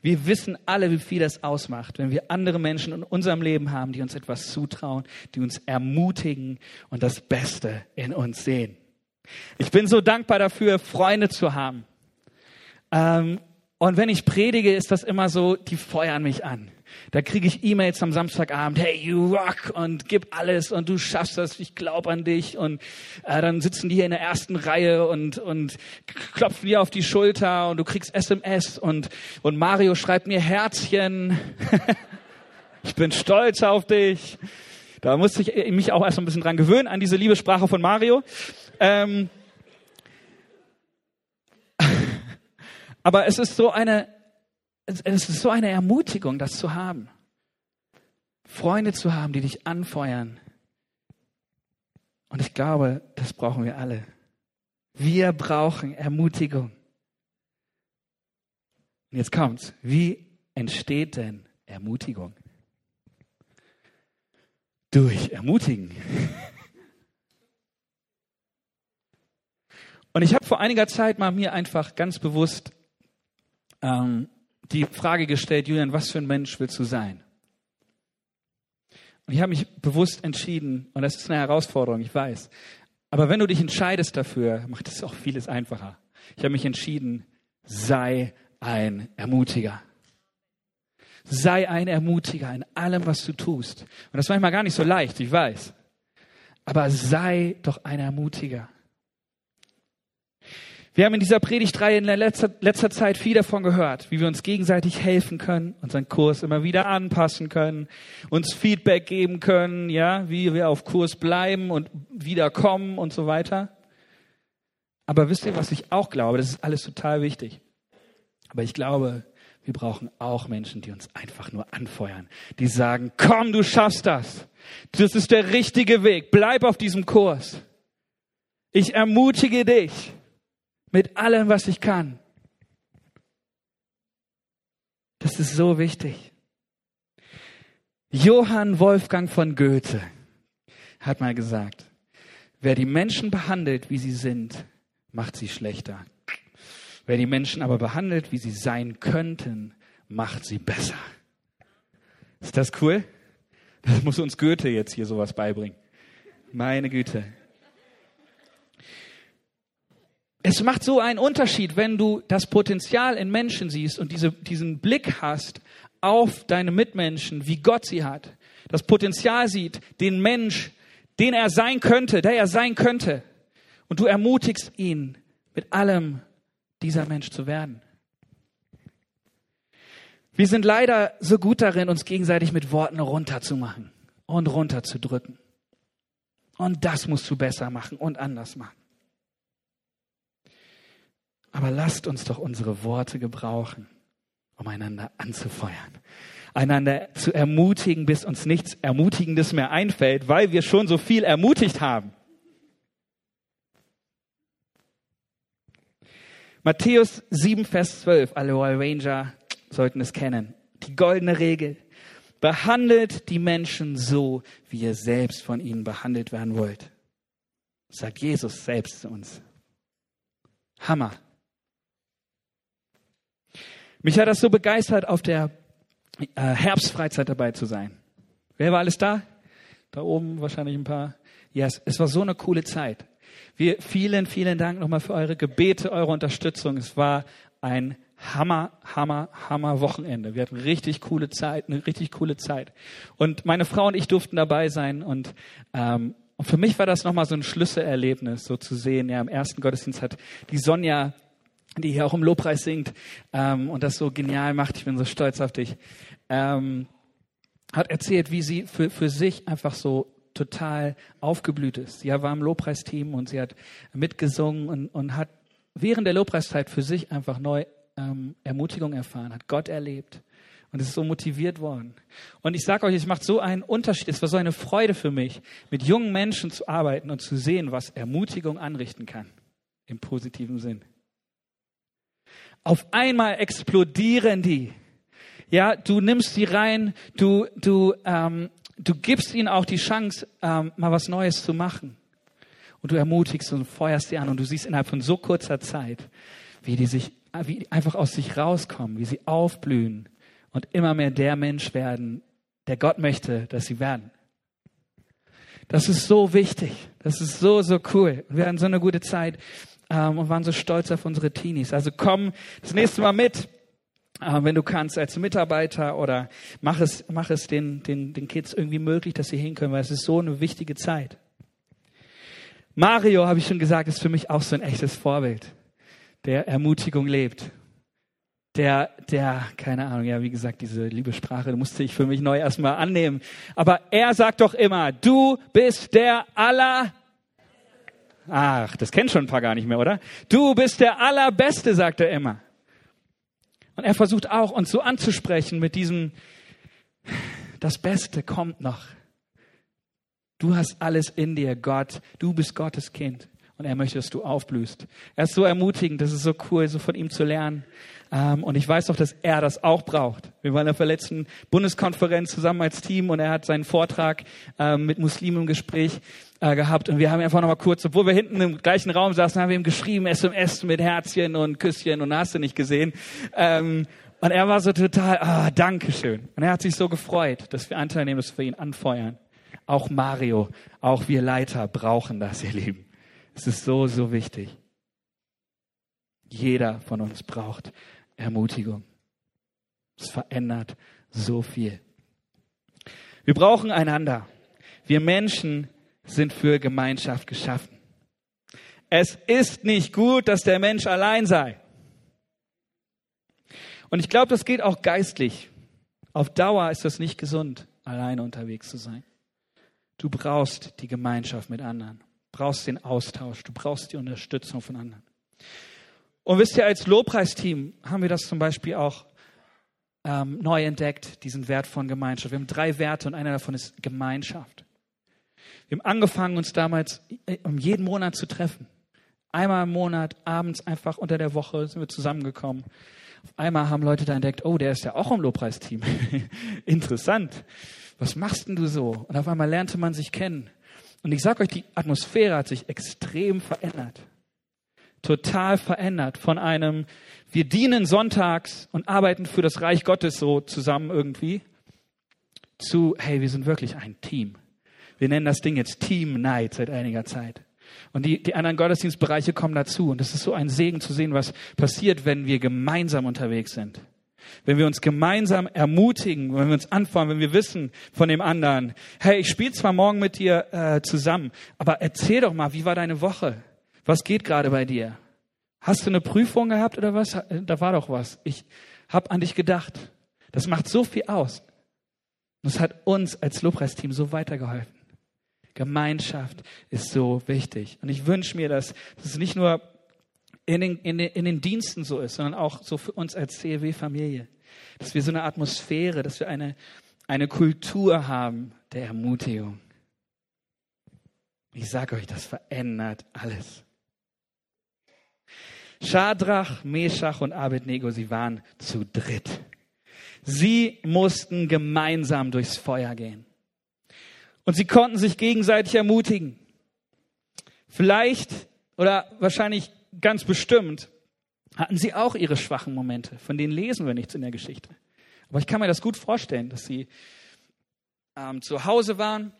S1: Wir wissen alle, wie viel das ausmacht, wenn wir andere Menschen in unserem Leben haben, die uns etwas zutrauen, die uns ermutigen und das Beste in uns sehen. Ich bin so dankbar dafür, Freunde zu haben. Ähm, und wenn ich predige, ist das immer so, die feuern mich an. Da kriege ich E-Mails am Samstagabend, hey, you rock und gib alles und du schaffst das, ich glaube an dich. Und äh, dann sitzen die hier in der ersten Reihe und, und klopfen dir auf die Schulter und du kriegst SMS und, und Mario schreibt mir Herzchen. ich bin stolz auf dich. Da musste ich mich auch erst ein bisschen dran gewöhnen, an diese Liebessprache von Mario. Ähm, aber es ist so eine es ist so eine Ermutigung, das zu haben. Freunde zu haben, die dich anfeuern. Und ich glaube, das brauchen wir alle. Wir brauchen Ermutigung. Und jetzt kommt's. Wie entsteht denn Ermutigung? Durch Ermutigen. Und ich habe vor einiger Zeit mal mir einfach ganz bewusst ähm, die Frage gestellt, Julian, was für ein Mensch willst du sein? Und ich habe mich bewusst entschieden, und das ist eine Herausforderung, ich weiß. Aber wenn du dich entscheidest dafür, macht es auch vieles einfacher. Ich habe mich entschieden, sei ein Ermutiger. Sei ein Ermutiger in allem, was du tust. Und das ist manchmal gar nicht so leicht, ich weiß. Aber sei doch ein Ermutiger. Wir haben in dieser Predigtreihe in letzter, letzter Zeit viel davon gehört, wie wir uns gegenseitig helfen können, unseren Kurs immer wieder anpassen können, uns Feedback geben können, ja, wie wir auf Kurs bleiben und wiederkommen und so weiter. Aber wisst ihr, was ich auch glaube? Das ist alles total wichtig. Aber ich glaube, wir brauchen auch Menschen, die uns einfach nur anfeuern, die sagen, komm, du schaffst das. Das ist der richtige Weg. Bleib auf diesem Kurs. Ich ermutige dich. Mit allem, was ich kann. Das ist so wichtig. Johann Wolfgang von Goethe hat mal gesagt, wer die Menschen behandelt, wie sie sind, macht sie schlechter. Wer die Menschen aber behandelt, wie sie sein könnten, macht sie besser. Ist das cool? Das muss uns Goethe jetzt hier sowas beibringen. Meine Güte. Es macht so einen Unterschied, wenn du das Potenzial in Menschen siehst und diese, diesen Blick hast auf deine Mitmenschen, wie Gott sie hat. Das Potenzial sieht, den Mensch, den er sein könnte, der er sein könnte. Und du ermutigst ihn, mit allem dieser Mensch zu werden. Wir sind leider so gut darin, uns gegenseitig mit Worten runterzumachen und runterzudrücken. Und das musst du besser machen und anders machen. Aber lasst uns doch unsere Worte gebrauchen, um einander anzufeuern, einander zu ermutigen, bis uns nichts Ermutigendes mehr einfällt, weil wir schon so viel ermutigt haben. Matthäus 7, Vers 12, alle Royal Ranger sollten es kennen. Die goldene Regel. Behandelt die Menschen so, wie ihr selbst von ihnen behandelt werden wollt. Sagt Jesus selbst zu uns. Hammer. Mich hat das so begeistert, auf der äh, Herbstfreizeit dabei zu sein. Wer war alles da? Da oben wahrscheinlich ein paar. Yes, es war so eine coole Zeit. Wir, vielen, vielen Dank nochmal für eure Gebete, eure Unterstützung. Es war ein Hammer, Hammer, Hammer Wochenende. Wir hatten richtig coole Zeit, eine richtig coole Zeit. Und meine Frau und ich durften dabei sein und ähm, und für mich war das nochmal so ein Schlüsselerlebnis, so zu sehen. Ja, im ersten Gottesdienst hat die Sonja die hier auch im Lobpreis singt ähm, und das so genial macht. Ich bin so stolz auf dich. Ähm, hat erzählt, wie sie für, für sich einfach so total aufgeblüht ist. Sie war im Lobpreisteam und sie hat mitgesungen und, und hat während der Lobpreiszeit für sich einfach neu ähm, Ermutigung erfahren, hat Gott erlebt und ist so motiviert worden. Und ich sage euch, es macht so einen Unterschied. Es war so eine Freude für mich, mit jungen Menschen zu arbeiten und zu sehen, was Ermutigung anrichten kann. Im positiven Sinn. Auf einmal explodieren die. Ja, du nimmst die rein, du, du, ähm, du gibst ihnen auch die Chance, ähm, mal was Neues zu machen. Und du ermutigst und feuerst sie an und du siehst innerhalb von so kurzer Zeit, wie die sich, wie die einfach aus sich rauskommen, wie sie aufblühen und immer mehr der Mensch werden, der Gott möchte, dass sie werden. Das ist so wichtig. Das ist so, so cool. Wir hatten so eine gute Zeit ähm, und waren so stolz auf unsere Teenies. Also komm das nächste Mal mit, äh, wenn du kannst, als Mitarbeiter oder mach es, mach es den, den, den Kids irgendwie möglich, dass sie hinkommen, weil es ist so eine wichtige Zeit. Mario, habe ich schon gesagt, ist für mich auch so ein echtes Vorbild, der Ermutigung lebt. Der, der, keine Ahnung, ja, wie gesagt, diese Liebessprache musste ich für mich neu erstmal annehmen. Aber er sagt doch immer, du bist der aller Ach, das kennt schon ein paar gar nicht mehr, oder? Du bist der Allerbeste, sagt er immer. Und er versucht auch, uns so anzusprechen mit diesem, das Beste kommt noch. Du hast alles in dir, Gott. Du bist Gottes Kind. Und er möchte, dass du aufblühst. Er ist so ermutigend, das ist so cool, so von ihm zu lernen. Ähm, und ich weiß doch, dass er das auch braucht. Wir waren auf der letzten Bundeskonferenz zusammen als Team und er hat seinen Vortrag ähm, mit Muslimen im Gespräch äh, gehabt und wir haben einfach noch mal kurz, obwohl wir hinten im gleichen Raum saßen, haben wir ihm geschrieben, SMS mit Herzchen und Küsschen und hast du nicht gesehen. Ähm, und er war so total, ah, Dankeschön. Und er hat sich so gefreut, dass wir Anteil nehmen, dass wir ihn anfeuern. Auch Mario, auch wir Leiter brauchen das, ihr Lieben. Es ist so, so wichtig. Jeder von uns braucht Ermutigung. Es verändert so viel. Wir brauchen einander. Wir Menschen sind für Gemeinschaft geschaffen. Es ist nicht gut, dass der Mensch allein sei. Und ich glaube, das geht auch geistlich. Auf Dauer ist das nicht gesund, alleine unterwegs zu sein. Du brauchst die Gemeinschaft mit anderen, brauchst den Austausch, du brauchst die Unterstützung von anderen. Und wisst ihr, als Lobpreisteam haben wir das zum Beispiel auch ähm, neu entdeckt, diesen Wert von Gemeinschaft. Wir haben drei Werte und einer davon ist Gemeinschaft. Wir haben angefangen, uns damals äh, um jeden Monat zu treffen. Einmal im Monat, abends einfach unter der Woche sind wir zusammengekommen. Auf einmal haben Leute da entdeckt, oh, der ist ja auch im Lobpreisteam. Interessant. Was machst denn du so? Und auf einmal lernte man sich kennen. Und ich sage euch, die Atmosphäre hat sich extrem verändert total verändert von einem, wir dienen sonntags und arbeiten für das Reich Gottes so zusammen irgendwie, zu, hey, wir sind wirklich ein Team. Wir nennen das Ding jetzt Team Night seit einiger Zeit. Und die, die anderen Gottesdienstbereiche kommen dazu. Und es ist so ein Segen zu sehen, was passiert, wenn wir gemeinsam unterwegs sind. Wenn wir uns gemeinsam ermutigen, wenn wir uns anfangen, wenn wir wissen von dem anderen, hey, ich spiele zwar morgen mit dir äh, zusammen, aber erzähl doch mal, wie war deine Woche? Was geht gerade bei dir? Hast du eine Prüfung gehabt oder was? Da war doch was. Ich habe an dich gedacht. Das macht so viel aus. Das hat uns als Lobpreisteam so weitergeholfen. Gemeinschaft ist so wichtig. Und ich wünsche mir, dass, es nicht nur in den, in, den, in den Diensten so ist, sondern auch so für uns als CLW-Familie. Dass wir so eine Atmosphäre, dass wir eine, eine Kultur haben der Ermutigung. Ich sage euch, das verändert alles. Schadrach, Meshach und Abednego, sie waren zu dritt. Sie mussten gemeinsam durchs Feuer gehen. Und sie konnten sich gegenseitig ermutigen. Vielleicht oder wahrscheinlich ganz bestimmt hatten sie auch ihre schwachen Momente. Von denen lesen wir nichts in der Geschichte. Aber ich kann mir das gut vorstellen, dass sie ähm, zu Hause waren,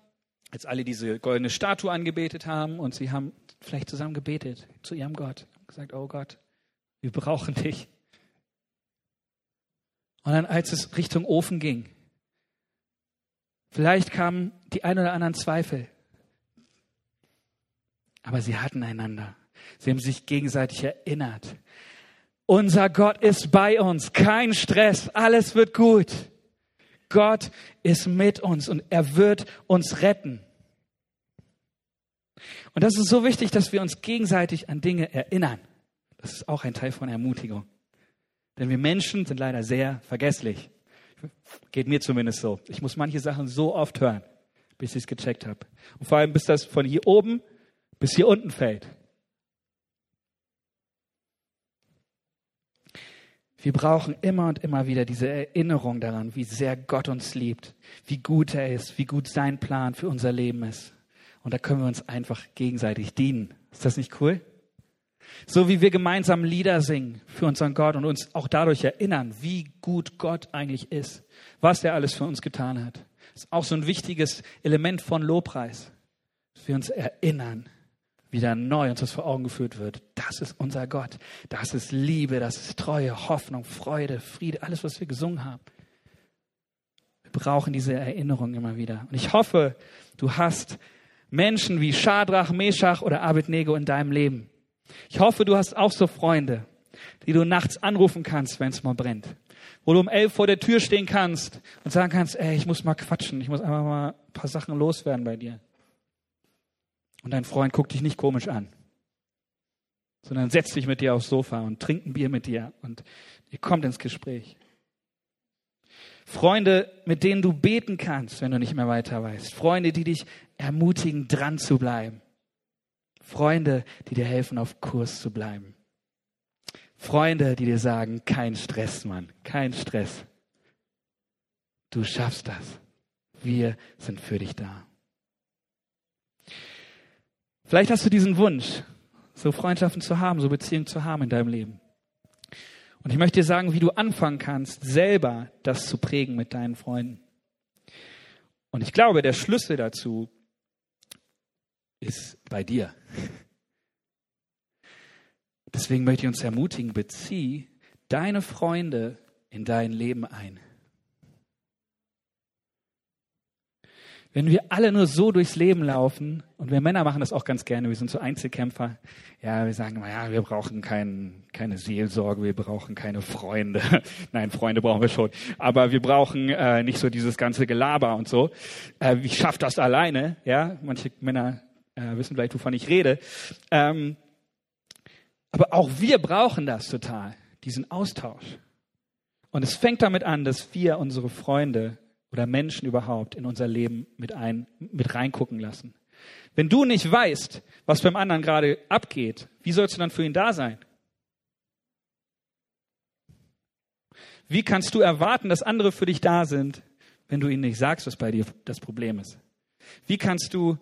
S1: als alle diese goldene Statue angebetet haben und sie haben vielleicht zusammen gebetet zu ihrem Gott gesagt, oh Gott, wir brauchen dich. Und dann, als es Richtung Ofen ging, vielleicht kamen die ein oder anderen Zweifel. Aber sie hatten einander. Sie haben sich gegenseitig erinnert. Unser Gott ist bei uns. Kein Stress. Alles wird gut. Gott ist mit uns und er wird uns retten. Und das ist so wichtig, dass wir uns gegenseitig an Dinge erinnern. Das ist auch ein Teil von Ermutigung. Denn wir Menschen sind leider sehr vergesslich. Geht mir zumindest so. Ich muss manche Sachen so oft hören, bis ich es gecheckt habe. Und vor allem, bis das von hier oben bis hier unten fällt. Wir brauchen immer und immer wieder diese Erinnerung daran, wie sehr Gott uns liebt, wie gut er ist, wie gut sein Plan für unser Leben ist. Und da können wir uns einfach gegenseitig dienen. Ist das nicht cool? So wie wir gemeinsam Lieder singen für unseren Gott und uns auch dadurch erinnern, wie gut Gott eigentlich ist, was er alles für uns getan hat. Das ist auch so ein wichtiges Element von Lobpreis, dass wir uns erinnern, wieder neu uns das vor Augen geführt wird. Das ist unser Gott. Das ist Liebe, das ist Treue, Hoffnung, Freude, Friede, alles, was wir gesungen haben. Wir brauchen diese Erinnerung immer wieder. Und ich hoffe, du hast Menschen wie Schadrach, Meshach oder Abednego in deinem Leben. Ich hoffe, du hast auch so Freunde, die du nachts anrufen kannst, wenn es mal brennt. Wo du um elf vor der Tür stehen kannst und sagen kannst, ey, ich muss mal quatschen, ich muss einfach mal ein paar Sachen loswerden bei dir. Und dein Freund guckt dich nicht komisch an, sondern setzt sich mit dir aufs Sofa und trinkt ein Bier mit dir und ihr kommt ins Gespräch. Freunde, mit denen du beten kannst, wenn du nicht mehr weiter weißt. Freunde, die dich ermutigen, dran zu bleiben. Freunde, die dir helfen, auf Kurs zu bleiben. Freunde, die dir sagen, kein Stress, Mann, kein Stress. Du schaffst das. Wir sind für dich da. Vielleicht hast du diesen Wunsch, so Freundschaften zu haben, so Beziehungen zu haben in deinem Leben. Und ich möchte dir sagen, wie du anfangen kannst, selber das zu prägen mit deinen Freunden. Und ich glaube, der Schlüssel dazu ist bei dir. Deswegen möchte ich uns ermutigen, bezieh deine Freunde in dein Leben ein. Wenn wir alle nur so durchs Leben laufen, und wir Männer machen das auch ganz gerne, wir sind so Einzelkämpfer, ja, wir sagen immer, ja, wir brauchen kein, keine Seelsorge, wir brauchen keine Freunde. Nein, Freunde brauchen wir schon. Aber wir brauchen äh, nicht so dieses ganze Gelaber und so. Äh, ich schaffe das alleine, ja. Manche Männer äh, wissen vielleicht, wovon ich rede. Ähm, aber auch wir brauchen das total, diesen Austausch. Und es fängt damit an, dass wir unsere Freunde oder Menschen überhaupt in unser Leben mit, ein, mit reingucken lassen. Wenn du nicht weißt, was beim anderen gerade abgeht, wie sollst du dann für ihn da sein? Wie kannst du erwarten, dass andere für dich da sind, wenn du ihnen nicht sagst, was bei dir das Problem ist? Wie kannst du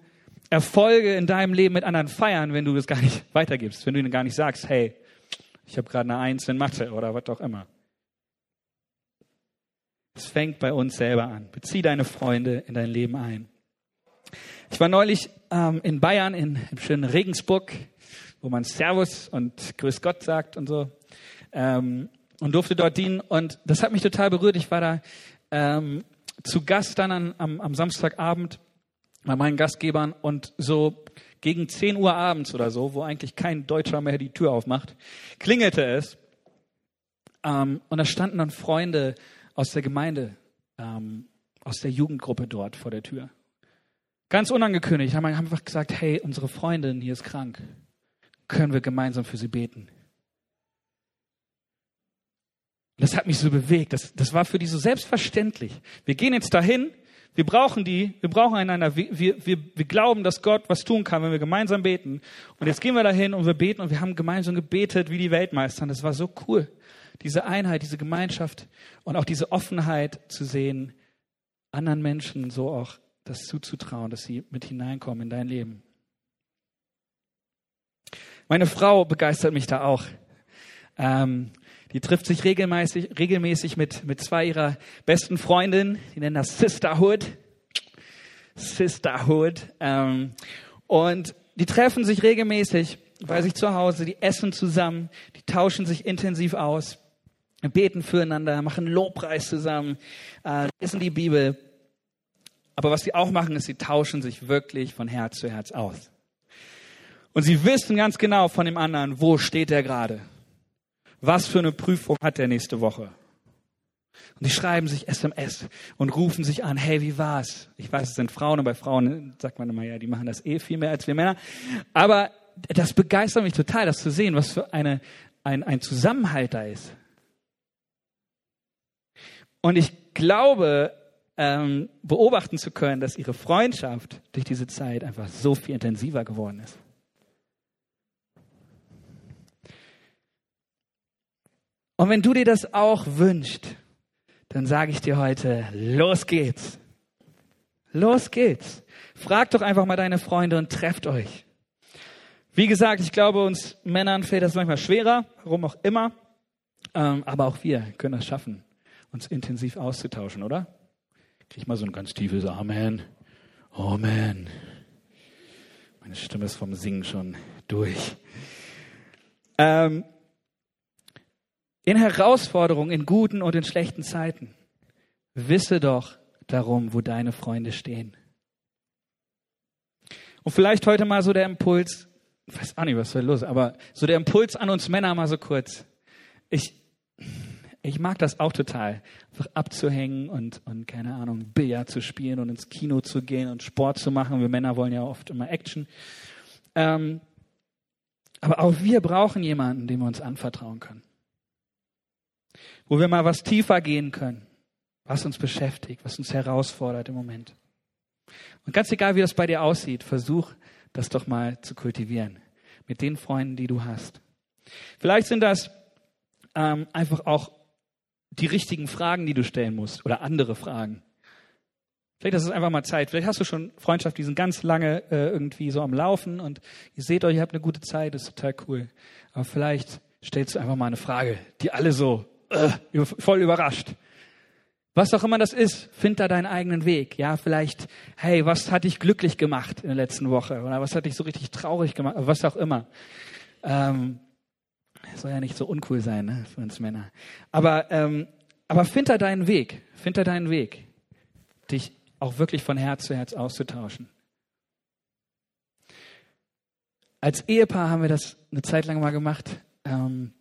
S1: Erfolge in deinem Leben mit anderen feiern, wenn du das gar nicht weitergibst, wenn du ihnen gar nicht sagst, hey, ich habe gerade eine Eins in Mathe oder was auch immer. Es fängt bei uns selber an. Bezieh deine Freunde in dein Leben ein. Ich war neulich ähm, in Bayern, in, im schönen Regensburg, wo man Servus und Grüß Gott sagt und so. Ähm, und durfte dort dienen. Und das hat mich total berührt. Ich war da ähm, zu Gast dann an, am, am Samstagabend bei meinen Gastgebern und so gegen 10 Uhr abends oder so, wo eigentlich kein Deutscher mehr die Tür aufmacht, klingelte es. Ähm, und da standen dann Freunde aus der Gemeinde, ähm, aus der Jugendgruppe dort vor der Tür. Ganz unangekündigt haben wir einfach gesagt, hey, unsere Freundin hier ist krank. Können wir gemeinsam für sie beten? Das hat mich so bewegt. Das, das war für die so selbstverständlich. Wir gehen jetzt dahin. Wir brauchen die. Wir brauchen einander. Wir, wir, wir, wir glauben, dass Gott was tun kann, wenn wir gemeinsam beten. Und jetzt gehen wir dahin und wir beten und wir haben gemeinsam gebetet wie die Weltmeister. Das war so cool diese Einheit, diese Gemeinschaft und auch diese Offenheit zu sehen, anderen Menschen so auch das zuzutrauen, dass sie mit hineinkommen in dein Leben. Meine Frau begeistert mich da auch. Ähm, die trifft sich regelmäßig, regelmäßig mit, mit zwei ihrer besten Freundinnen. Die nennen das Sisterhood. Sisterhood. Ähm, und die treffen sich regelmäßig bei sich zu Hause, die essen zusammen, die tauschen sich intensiv aus beten füreinander, machen Lobpreis zusammen, äh, lesen die Bibel. Aber was sie auch machen, ist, sie tauschen sich wirklich von Herz zu Herz aus. Und sie wissen ganz genau von dem anderen, wo steht er gerade? Was für eine Prüfung hat er nächste Woche? Und die schreiben sich SMS und rufen sich an, hey, wie war's? Ich weiß, es sind Frauen und bei Frauen sagt man immer, ja, die machen das eh viel mehr als wir Männer. Aber das begeistert mich total, das zu sehen, was für eine, ein, ein Zusammenhalt da ist. Und ich glaube, ähm, beobachten zu können, dass ihre Freundschaft durch diese Zeit einfach so viel intensiver geworden ist. Und wenn du dir das auch wünschst, dann sage ich dir heute, los geht's. Los geht's. Frag doch einfach mal deine Freunde und trefft euch. Wie gesagt, ich glaube, uns Männern fällt das manchmal schwerer, warum auch immer. Ähm, aber auch wir können das schaffen, uns intensiv auszutauschen, oder? Krieg mal so ein ganz tiefes Amen. Amen. Meine Stimme ist vom Singen schon durch. Ähm, in Herausforderungen, in guten und in schlechten Zeiten, wisse doch darum, wo deine Freunde stehen. Und vielleicht heute mal so der Impuls, ich weiß auch nicht, was da los ist, aber so der Impuls an uns Männer mal so kurz. Ich, ich mag das auch total, einfach abzuhängen und, und keine Ahnung, Billard zu spielen und ins Kino zu gehen und Sport zu machen. Wir Männer wollen ja oft immer Action. Ähm, aber auch wir brauchen jemanden, dem wir uns anvertrauen können. Wo wir mal was tiefer gehen können, was uns beschäftigt, was uns herausfordert im Moment. Und ganz egal, wie das bei dir aussieht, versuch das doch mal zu kultivieren mit den Freunden, die du hast. Vielleicht sind das ähm, einfach auch die richtigen Fragen, die du stellen musst oder andere Fragen. Vielleicht ist es einfach mal Zeit. Vielleicht hast du schon Freundschaft, die sind ganz lange äh, irgendwie so am Laufen und ihr seht euch, ihr habt eine gute Zeit, ist total cool. Aber vielleicht stellst du einfach mal eine Frage, die alle so äh, voll überrascht. Was auch immer das ist, find da deinen eigenen Weg. Ja, vielleicht, hey, was hat dich glücklich gemacht in der letzten Woche? Oder was hat dich so richtig traurig gemacht? Was auch immer. Ähm, soll ja nicht so uncool sein ne, für uns Männer. Aber, ähm, aber find da deinen Weg. Find da deinen Weg, dich auch wirklich von Herz zu Herz auszutauschen. Als Ehepaar haben wir das eine Zeit lang mal gemacht, ähm,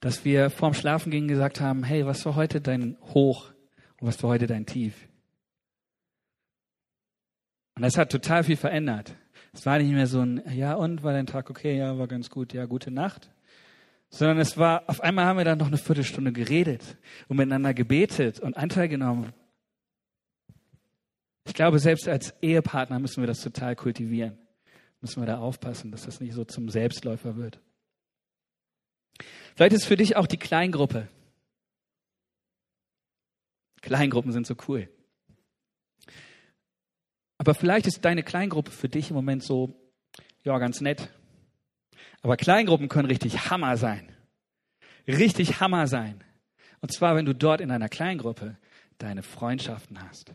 S1: dass wir vorm Schlafen gingen gesagt haben, hey, was war heute dein Hoch und was war heute dein Tief? Und das hat total viel verändert. Es war nicht mehr so ein, ja und, war dein Tag okay, ja, war ganz gut, ja, gute Nacht, sondern es war, auf einmal haben wir dann noch eine Viertelstunde geredet und miteinander gebetet und Anteil genommen. Ich glaube, selbst als Ehepartner müssen wir das total kultivieren. Müssen wir da aufpassen, dass das nicht so zum Selbstläufer wird. Vielleicht ist für dich auch die Kleingruppe. Kleingruppen sind so cool. Aber vielleicht ist deine Kleingruppe für dich im Moment so, ja, ganz nett. Aber Kleingruppen können richtig Hammer sein. Richtig Hammer sein. Und zwar, wenn du dort in einer Kleingruppe deine Freundschaften hast.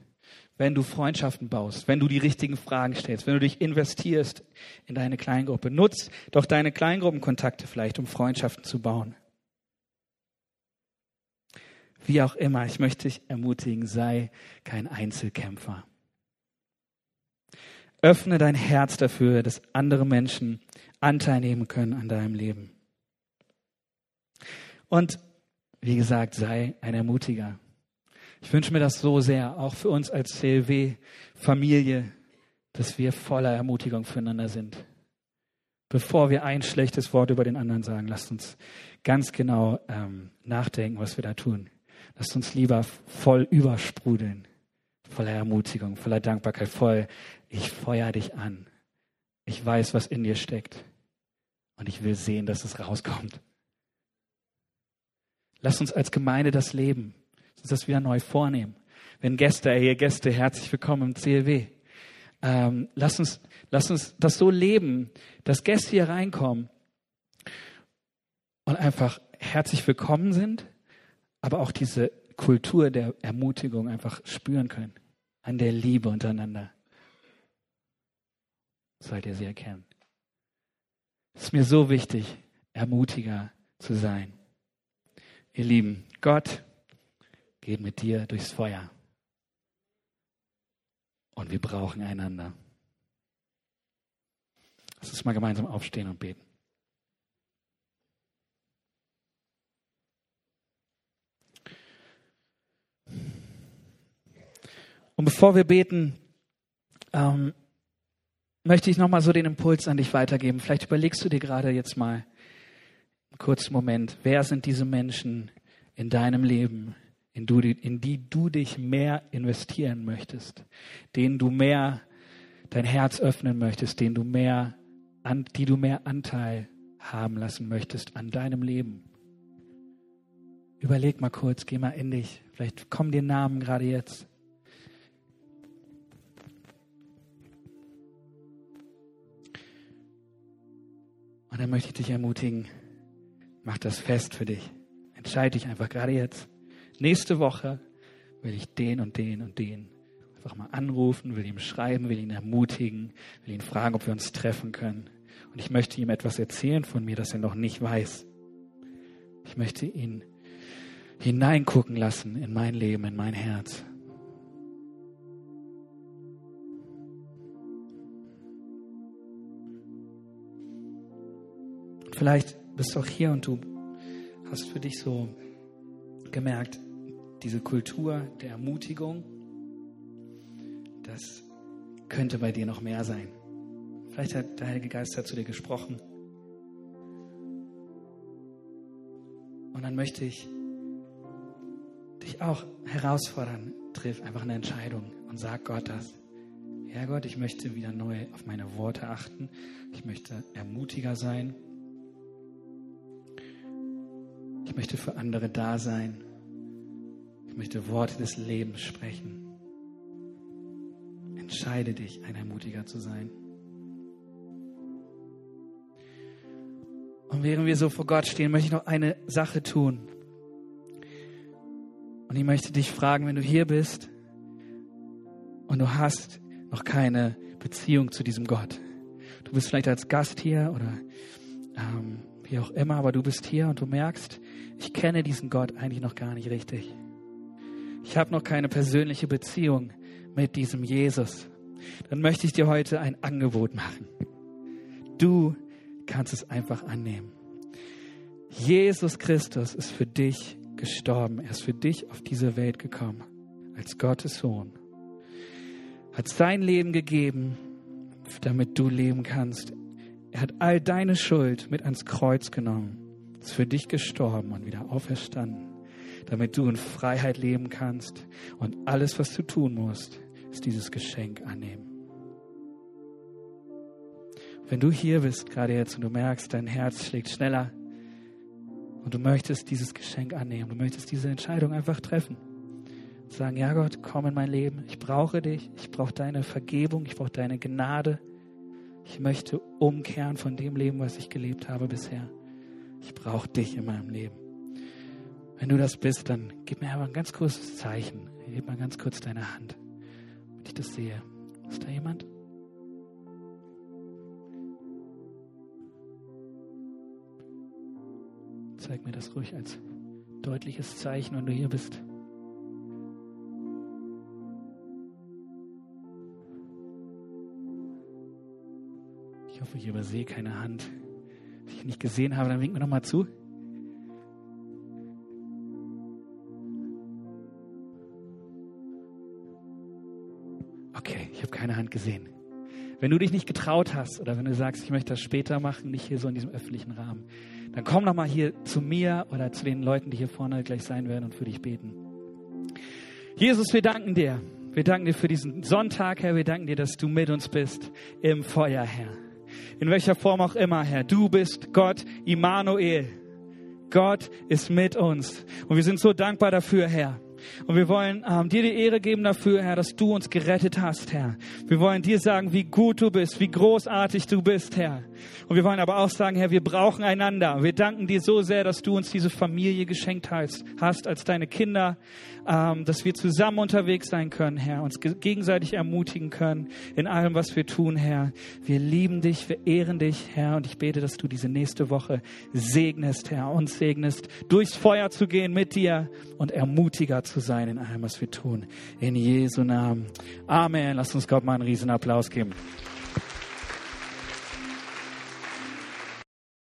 S1: Wenn du Freundschaften baust, wenn du die richtigen Fragen stellst, wenn du dich investierst in deine Kleingruppe. Nutz doch deine Kleingruppenkontakte vielleicht, um Freundschaften zu bauen. Wie auch immer, ich möchte dich ermutigen, sei kein Einzelkämpfer. Öffne dein Herz dafür, dass andere Menschen Anteil nehmen können an deinem Leben. Und wie gesagt, sei ein Ermutiger. Ich wünsche mir das so sehr, auch für uns als CLW-Familie, dass wir voller Ermutigung füreinander sind. Bevor wir ein schlechtes Wort über den anderen sagen, lasst uns ganz genau ähm, nachdenken, was wir da tun. Lasst uns lieber voll übersprudeln, voller Ermutigung, voller Dankbarkeit, voll, ich feuer dich an. Ich weiß, was in dir steckt. Und ich will sehen, dass es rauskommt. Lass uns als Gemeinde das leben, uns das wieder neu vornehmen. Wenn Gäste, hier Gäste, herzlich willkommen im CLW. Ähm, lass, uns, lass uns das so leben, dass Gäste hier reinkommen und einfach herzlich willkommen sind, aber auch diese Kultur der Ermutigung einfach spüren können, an der Liebe untereinander. Sollt ihr sie erkennen. Es ist mir so wichtig, Ermutiger zu sein. Ihr Lieben, Gott geht mit dir durchs Feuer. Und wir brauchen einander. Lass uns mal gemeinsam aufstehen und beten. Und bevor wir beten, ähm, möchte ich nochmal so den Impuls an dich weitergeben. Vielleicht überlegst du dir gerade jetzt mal einen kurzen Moment, wer sind diese Menschen in deinem Leben, in, du, in die du dich mehr investieren möchtest, denen du mehr dein Herz öffnen möchtest, denen du mehr, an, die du mehr Anteil haben lassen möchtest an deinem Leben. überleg mal kurz, geh mal in dich. Vielleicht kommen dir Namen gerade jetzt. Und dann möchte ich dich ermutigen, mach das fest für dich. Entscheide dich einfach gerade jetzt. Nächste Woche will ich den und den und den einfach mal anrufen, will ihm schreiben, will ihn ermutigen, will ihn fragen, ob wir uns treffen können. Und ich möchte ihm etwas erzählen von mir, das er noch nicht weiß. Ich möchte ihn hineingucken lassen in mein Leben, in mein Herz. Vielleicht bist du auch hier und du hast für dich so gemerkt, diese Kultur der Ermutigung, das könnte bei dir noch mehr sein. Vielleicht hat der Heilige Geist zu dir gesprochen. Und dann möchte ich dich auch herausfordern, triff einfach eine Entscheidung und sag Gott das. Ja Gott, ich möchte wieder neu auf meine Worte achten. Ich möchte ermutiger sein. Ich möchte für andere da sein. Ich möchte Worte des Lebens sprechen. Entscheide dich, ein Ermutiger zu sein. Und während wir so vor Gott stehen, möchte ich noch eine Sache tun. Und ich möchte dich fragen, wenn du hier bist und du hast noch keine Beziehung zu diesem Gott. Du bist vielleicht als Gast hier oder ähm, wie auch immer, aber du bist hier und du merkst, ich kenne diesen Gott eigentlich noch gar nicht richtig. Ich habe noch keine persönliche Beziehung mit diesem Jesus. Dann möchte ich dir heute ein Angebot machen. Du kannst es einfach annehmen. Jesus Christus ist für dich gestorben. Er ist für dich auf diese Welt gekommen als Gottes Sohn. Hat sein Leben gegeben, damit du leben kannst. Er hat all deine Schuld mit ans Kreuz genommen ist für dich gestorben und wieder auferstanden, damit du in Freiheit leben kannst. Und alles, was du tun musst, ist dieses Geschenk annehmen. Wenn du hier bist, gerade jetzt, und du merkst, dein Herz schlägt schneller und du möchtest dieses Geschenk annehmen, du möchtest diese Entscheidung einfach treffen. Sagen, ja Gott, komm in mein Leben. Ich brauche dich. Ich brauche deine Vergebung. Ich brauche deine Gnade. Ich möchte umkehren von dem Leben, was ich gelebt habe bisher. Ich brauche dich in meinem Leben. Wenn du das bist, dann gib mir aber ein ganz kurzes Zeichen. Gib mal ganz kurz deine Hand, damit ich das sehe. Ist da jemand? Zeig mir das ruhig als deutliches Zeichen, wenn du hier bist. Ich hoffe, ich übersehe keine Hand die ich nicht gesehen habe, dann wink mir noch mal zu. Okay, ich habe keine Hand gesehen. Wenn du dich nicht getraut hast oder wenn du sagst, ich möchte das später machen, nicht hier so in diesem öffentlichen Rahmen, dann komm noch mal hier zu mir oder zu den Leuten, die hier vorne gleich sein werden und für dich beten. Jesus, wir danken dir. Wir danken dir für diesen Sonntag, Herr. Wir danken dir, dass du mit uns bist im Feuer, Herr in welcher Form auch immer, Herr. Du bist Gott, Immanuel. Gott ist mit uns. Und wir sind so dankbar dafür, Herr. Und wir wollen ähm, dir die Ehre geben dafür, Herr, dass du uns gerettet hast, Herr. Wir wollen dir sagen, wie gut du bist, wie großartig du bist, Herr. Und wir wollen aber auch sagen, Herr, wir brauchen einander. Wir danken dir so sehr, dass du uns diese Familie geschenkt hast, hast als deine Kinder, ähm, dass wir zusammen unterwegs sein können, Herr, uns gegenseitig ermutigen können in allem, was wir tun, Herr. Wir lieben dich, wir ehren dich, Herr, und ich bete, dass du diese nächste Woche segnest, Herr, uns segnest, durchs Feuer zu gehen mit dir und ermutiger zu sein in allem, was wir tun. In Jesu Namen. Amen. Lass uns Gott mal einen riesen Applaus geben.